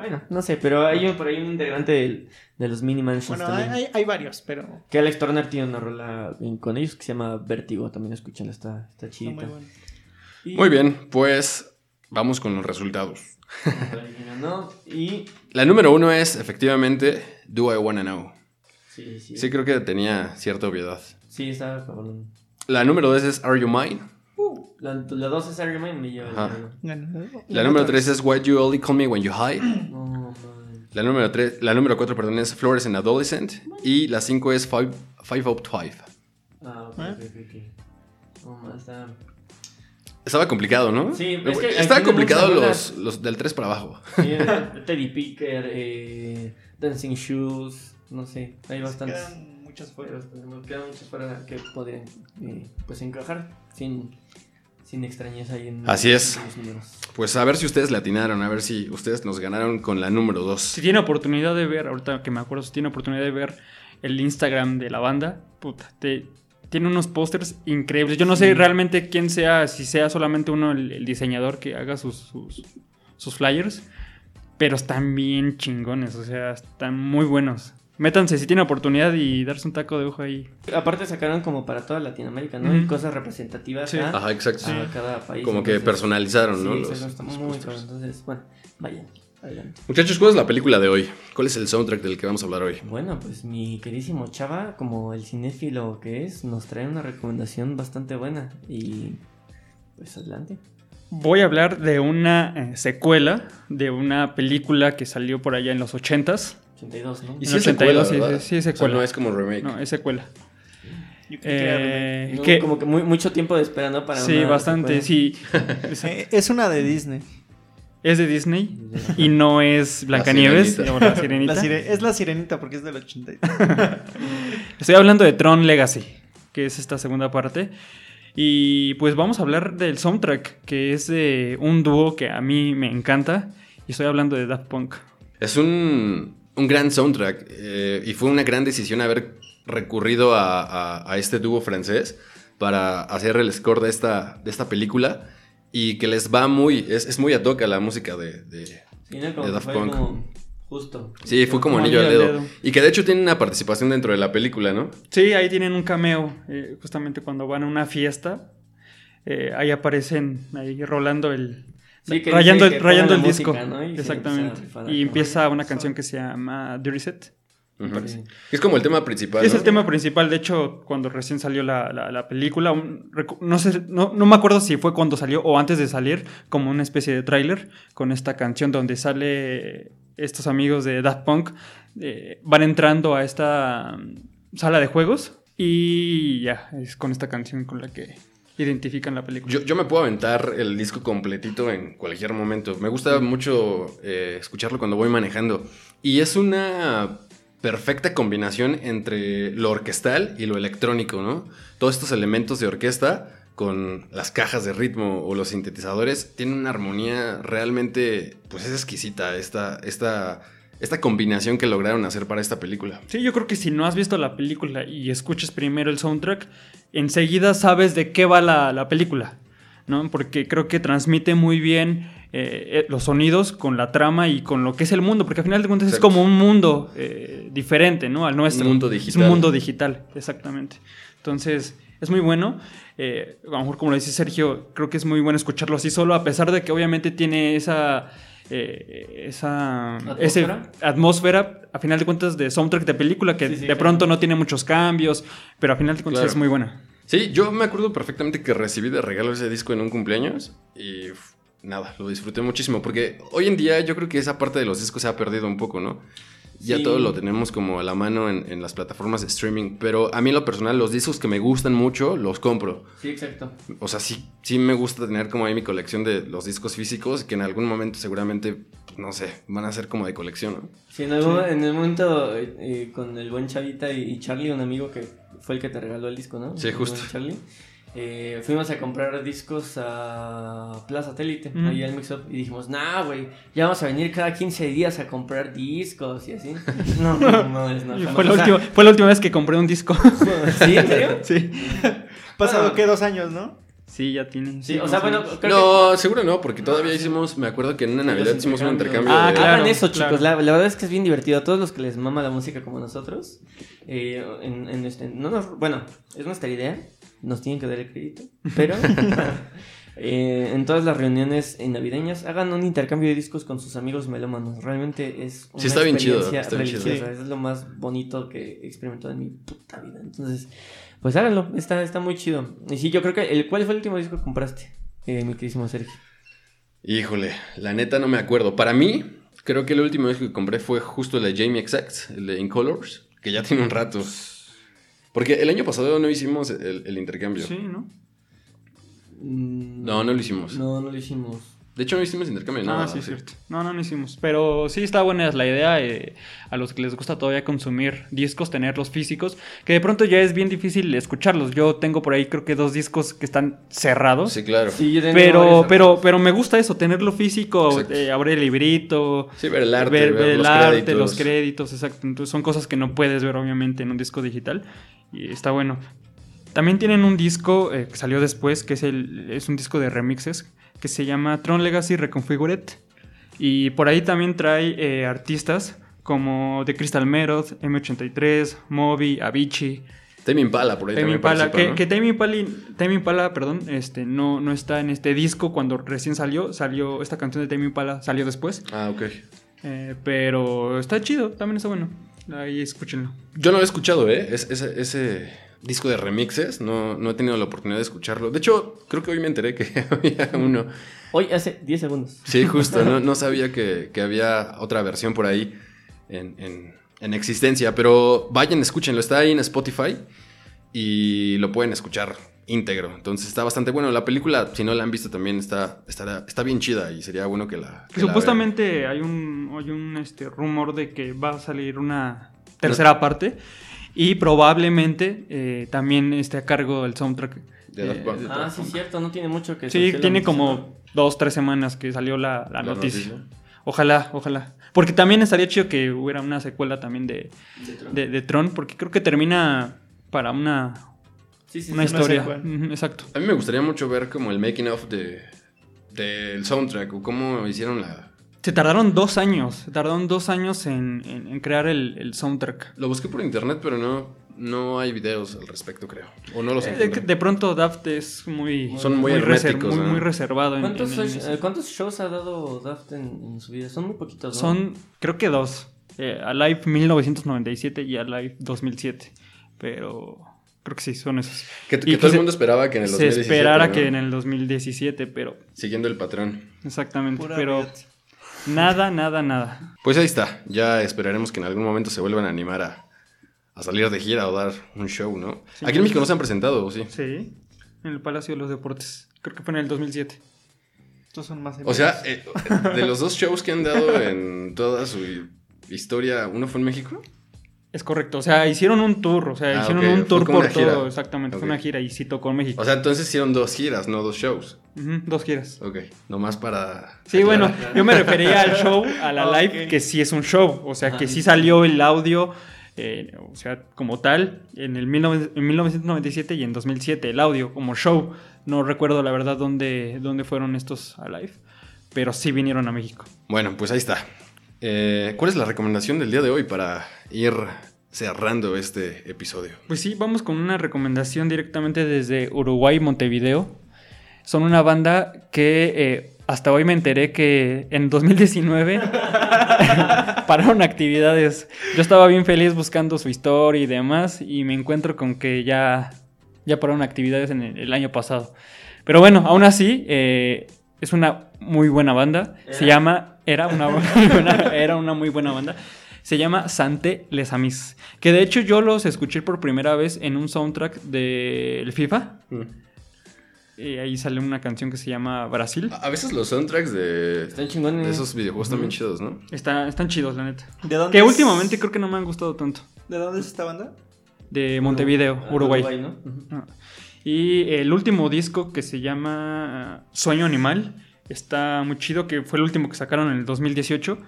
Bueno, no sé, pero hay un- por ahí un integrante del- de los Mini Mansions Bueno, hay, también. hay- hay varios, pero Que Alex Turner tiene una rola con ellos que se llama Vértigo, también escúchala, está, está está chidita. muy bueno. Y- Muy bien, pues vamos con los resultados. ¿no? Y... La número 1 es efectivamente Do I Wanna Know. Sí, sí. Sí, creo que tenía cierta obviedad. Sí, está cabrón. La número 2 es Are You Mine. La, la dos es Iron Man y. Bueno, La número 3 es Why You Only Call Me When You Hide. La número, tres, la número 4, perdón, es Fluorescent Adolescent. Y la 5 es Five, five Out Five. Ah, ok, ¿Eh? está... Estaba complicado, ¿no? Sí, es que Estaba complicado los, los del 3 para abajo. Sí, [LAUGHS] Teddy Picker, eh, Dancing Shoes, no sé, hay bastantes. Muchas fuera. Pero nos quedan muchos para que podrían eh, pues encajar sin, sin extrañeza ahí en Así es. en los números. Pues a ver si ustedes le atinaron, a ver si ustedes nos ganaron con la número 2. Si tiene oportunidad de ver, ahorita que me acuerdo, si tiene oportunidad de ver el Instagram de la banda, puta, te, tiene unos pósters increíbles. Yo no sé realmente quién sea, si sea solamente uno el, el diseñador que haga sus, sus, sus flyers, pero están bien chingones, o sea, están muy buenos. Métanse si tienen oportunidad y darse un taco de ojo ahí. Aparte sacaron como para toda Latinoamérica, ¿no? Ujú. Y cosas representativas Sí. a, Ajá, exacto. a cada país. Como que personalizaron, ¿no? Sí, Los- los muy cabrón. Entonces, bueno, vayan, adelante. Muchachos, ¿cuál es la película de hoy? ¿Cuál es el soundtrack del que vamos a hablar hoy? Bueno, pues mi queridísimo Chava, como el cinéfilo que es, nos trae una recomendación bastante buena. Y pues adelante. Voy a hablar de una eh, secuela de una película que salió por allá en los 80s. 82, ¿no? Y sí es 82, secuela, sí, sí, sí es O sea, secuela. no es como remake. No, es secuela. Eh, No, que- Como que muy- mucho tiempo de espera, ¿no? Para sí, una bastante, secuela. sí. [LAUGHS] Eh, es una de Disney. Es de Disney [LAUGHS] y no es Blancanieves Sirenita. o la Sirenita. La sire- es la sirenita porque es del 80. [LAUGHS] Estoy hablando de Tron Legacy, que es esta segunda parte. Y pues vamos a hablar del soundtrack, que es de un dúo que a mí me encanta. Y estoy hablando de Daft Punk. Es un, un gran soundtrack eh, y fue una gran decisión haber recurrido a, a- a este dúo francés para hacer el score de esta, de esta película y que les va muy, es, es muy a toca la música de... de- Sí, Daft fue Punk. como justo. Sí, fue como Como anillo al anillo al dedo. dedo. Y que de hecho tiene una participación dentro de la película, ¿no? Sí, ahí tienen un cameo, eh, justamente cuando van a una fiesta. eh, ahí aparecen, ahí rolando el... Sí, que rayando dice el, que rayando el pongan la disco. música, ¿no? Y se Exactamente. empieza Y empieza una canción que se llama Dirty Set. Ujú. Sí. Es como el tema principal. Es ¿no? el tema principal, de hecho, cuando recién salió la, la- la película, un- no sé, no, no me acuerdo si fue cuando salió o antes de salir, como una especie de tráiler con esta canción donde sale estos amigos de Daft Punk, eh, van entrando a esta mm, sala de juegos y ya, es con esta canción con la que identifican la película. Yo, me puedo aventar el disco completito en cualquier momento. Me gusta mucho eh, escucharlo cuando voy manejando. Y es una perfecta combinación entre lo orquestal y lo electrónico, ¿no? Todos estos elementos de orquesta con las cajas de ritmo o los sintetizadores tienen una armonía realmente, pues es exquisita esta, esta, esta combinación que lograron hacer para esta película. Sí, yo creo que si no has visto la película y escuchas primero el soundtrack, enseguida sabes de qué va la, la película, ¿no? Porque creo que transmite muy bien eh, eh, los sonidos con la trama y con lo que es el mundo, porque al final de cuentas es como un mundo eh, diferente, ¿no? Al nuestro. Un mundo Es digital. un mundo digital, exactamente. Entonces, es muy bueno. Eh, a lo mejor, como lo dice Sergio, creo que es muy bueno escucharlo así solo, a pesar de que obviamente tiene esa... eh, esa ese- ¿Atmósfera? atmósfera, a final de cuentas, de soundtrack de película, que Sí, sí, de claro. pronto no tiene muchos cambios, pero a final de cuentas Claro. es muy buena. Sí, yo me acuerdo perfectamente que recibí de regalo ese disco en un cumpleaños y nada, lo disfruté muchísimo porque hoy en día yo creo que esa parte de los discos se ha perdido un poco, ¿no? Ya Sí. todo lo tenemos como a la mano en, en las plataformas de streaming, pero a mí en lo personal los discos que me gustan mucho los compro. Sí, exacto. O sea, sí, sí me gusta tener como ahí mi colección de los discos físicos que en algún momento seguramente, pues, no sé, van a ser como de colección, ¿no? Sí, en, algún- en el momento eh, con el buen Chavita y, y Charlie, un amigo que fue el que te regaló el disco, ¿no? Sí, El justo. Charlie. Eh, fuimos a comprar discos a Plaza Satélite, Mm. ahí al Mix Up, y dijimos, nah, güey, ya vamos a venir cada 15 días a comprar discos y así. [LAUGHS] No, no, no, es no, fue, la O sea, última, fue la última vez que compré un disco. [LAUGHS] ¿Sí? ¿En serio? sí. [LAUGHS] Pasado, Bueno. ¿qué? Dos años, ¿no? Sí, ya tiene. Sí, o sea, bueno, creo No, seguro no, porque todavía hicimos, me acuerdo que en una Navidad hicimos un intercambio Ah, de... claro, hagan eso, claro. chicos. La, la verdad es que es bien divertido. A todos los que les mama la música como nosotros, eh, en, en este, no nos- bueno, es nuestra idea. Nos tienen que dar el crédito. Pero [LAUGHS] eh, en todas las reuniones navideñas, hagan un intercambio de discos con sus amigos melómanos. Realmente es una Sí, está bien chido, experiencia bien chido. Es lo más bonito que he experimentado en mi puta vida. Entonces, pues háganlo. Está, está muy chido. Y sí, yo creo que... El, ¿Cuál fue el último disco que compraste, eh, mi queridísimo Sergio? Híjole, la neta no me acuerdo. Para mí, Creo que el último disco que compré fue justo el de Jamie XX, el de In Colors, que ya tiene un rato. Porque el año pasado no hicimos el, el intercambio. Sí, ¿no? Mm, No, no lo hicimos. No, no lo hicimos. De hecho, no hicimos intercambio, no. ah, sí, cierto. No, no, no hicimos. Pero sí está buena la idea eh, a los que les gusta todavía consumir discos, tenerlos físicos, que de pronto ya es bien difícil escucharlos. Yo tengo por ahí creo que dos discos que están cerrados. Sí, claro. Sí, yo tengo Pero, pero, pero me gusta eso, tenerlo físico, eh, abrir el librito, Sí, ver el arte, ver, ver, ver el los arte, créditos. los créditos, exacto. Entonces son cosas que no puedes ver obviamente en un disco digital y está bueno. También tienen un disco eh, que salió después, que es, el, es un disco de remixes, que se llama Tron Legacy Reconfigured. Y por ahí también trae eh, artistas como The Crystal Method, M83, Moby, Avicii, Tame Impala, por ahí Tame Impala, que, ¿no? que Tame Impala, Tame Impala, perdón, este, no, no está en este disco cuando recién salió, salió, esta canción de Tame Impala salió después, Ah, ok. eh, pero está chido, también está bueno, ahí escúchenlo. Yo no lo he escuchado, ¿eh? Es- ese, ese disco de remixes, no, no he tenido la oportunidad de escucharlo. De hecho, creo que hoy me enteré que [LAUGHS] había uno. Hoy hace 10 segundos. Sí, justo, no, no sabía que, que había otra versión por ahí en, en- en existencia, pero vayan, escúchenlo, está ahí en Spotify y lo pueden escuchar íntegro. Entonces está bastante bueno. La película, si no la han visto también, está, está, está bien chida y sería bueno que la... que la Supuestamente hay un, hay un este, rumor de que va a salir una tercera parte y probablemente eh, también esté a cargo del soundtrack. De Daft eh, Punk. de Ah, Daft sí, Punk. cierto, no tiene mucho que Sí, tiene como dos, tres semanas que salió la, la La noticia. noticia. Ojalá, ojalá. Porque también estaría chido que hubiera una secuela también de, de, de Tron, porque creo que termina para una, Sí, sí, una sí. historia. exacto. A mí me gustaría mucho ver como el making of de del soundtrack o cómo hicieron la... Se tardaron dos años, se tardaron dos años en, en- en crear el, el soundtrack. Lo busqué por internet, pero no, no hay videos al respecto, creo. O no los Eh, De, pronto Daft es muy, Son muy muy, ¿no? muy reservado. en- ¿Cuántos, en- eso. eh, ¿Cuántos shows ha dado Daft en, en su vida? Son muy poquitos, ¿no? Son, creo que dos. Eh, Alive 1997 y Alive 2007. Pero creo que sí, son esos. Que, todo el se- mundo esperaba que en el Se 2017, esperara ¿no? que en el 2017, pero Siguiendo el patrón. exactamente. Pura pero nada, nada, nada. Pues ahí está. Ya esperaremos que en algún momento se vuelvan a animar a, a salir de gira o dar un show, ¿no? Sí. Aquí en México no se han presentado, ¿o sí? Sí, en el Palacio de los Deportes. Creo que fue en el 2007. Estos son más O sea, eh, de los dos shows que han dado en toda su historia, ¿uno fue en México? Es correcto, o sea, hicieron un tour, o sea, Ah, hicieron un tour por gira. todo, exactamente, fue una gira y sí tocó en México. O sea, entonces hicieron dos giras, no dos shows. Dos giras. Ok, nomás para... Sí, bueno, yo me refería al show, a la [LAUGHS] live, que sí es un show, o sea, que sí salió el audio, eh, o sea, como tal, en, el 19 en 1997 y en 2007, el audio como show. No recuerdo la verdad dónde, dónde fueron estos a live, pero sí vinieron a México. Bueno, pues ahí está. Eh, ¿Cuál es la recomendación del día de hoy para ir cerrando este episodio? Pues sí, vamos con una recomendación directamente desde Uruguay, Montevideo. Son una banda que eh, hasta hoy me enteré que en 2019 [LAUGHS] pararon actividades. Yo estaba bien feliz buscando su historia y demás y me encuentro con que ya, ya pararon actividades en el, el año pasado. Pero bueno, aún así, eh, es una muy buena banda. Se Era. llama... Era una, [LAUGHS] buena- era una muy buena banda. Se llama Sante Les Amis. Que de hecho yo los escuché por primera vez en un soundtrack del FIFA. Y ahí sale una canción que se llama Brasil. A veces los soundtracks de, Están chingones. de esos videojuegos están bien chidos, ¿no? Está, están chidos, la neta. ¿De dónde Que es- últimamente creo que no me han gustado tanto. ¿De dónde es esta banda? De Montevideo, Ah, Uruguay. Y el último disco que se llama Sueño Animal está muy chido, que fue el último que sacaron en el 2018.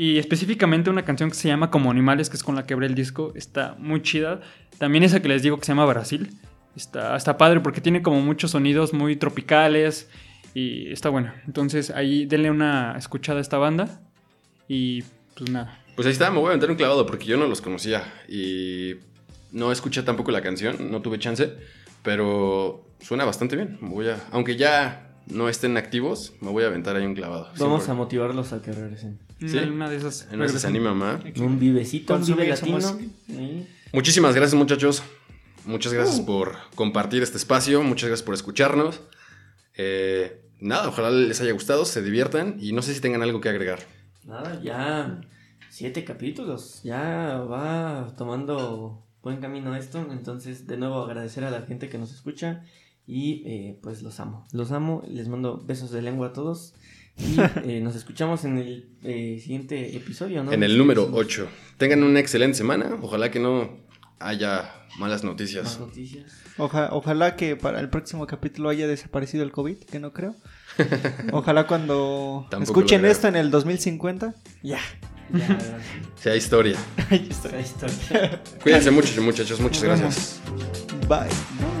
Y específicamente una canción que se llama Como Animales, que es con la que abre el disco, está muy chida. También esa que les digo que se llama Brasil. Está, está padre porque tiene como muchos sonidos muy tropicales y está bueno. Entonces ahí denle una escuchada a esta banda y pues nada. Pues ahí está, me voy a aventar un clavado porque yo no los conocía y no escuché tampoco la canción, no tuve chance, pero suena bastante bien. Voy a, aunque ya no estén activos, me voy a aventar ahí un clavado. Vamos a motivarlos a que regresen. ¿Sí? Una, una de esas. En se regresan. anima, ma. Un vivecito, un vive latino. Sí. Muchísimas gracias, muchachos. Muchas gracias por compartir este espacio. Muchas gracias por escucharnos. Eh, nada, ojalá les haya gustado, se diviertan y no sé si tengan algo que agregar. nada, ya siete capítulos, ya va tomando buen camino esto, entonces de nuevo agradecer a la gente que nos escucha y eh, pues los amo, los amo, les mando besos de lengua a todos y eh, nos escuchamos en el eh, siguiente episodio, ¿no? En el número 8. Tengan una excelente semana. Ojalá que no haya malas noticias. Más noticias. Oja- ojalá que para el próximo capítulo haya desaparecido el COVID, que no creo. [LAUGHS] Ojalá cuando escuchen esto en el 2050, ya. Ya. [LAUGHS] Sea historia. Ahí está. Cuídense mucho, muchachos. Muchas gracias. Bye.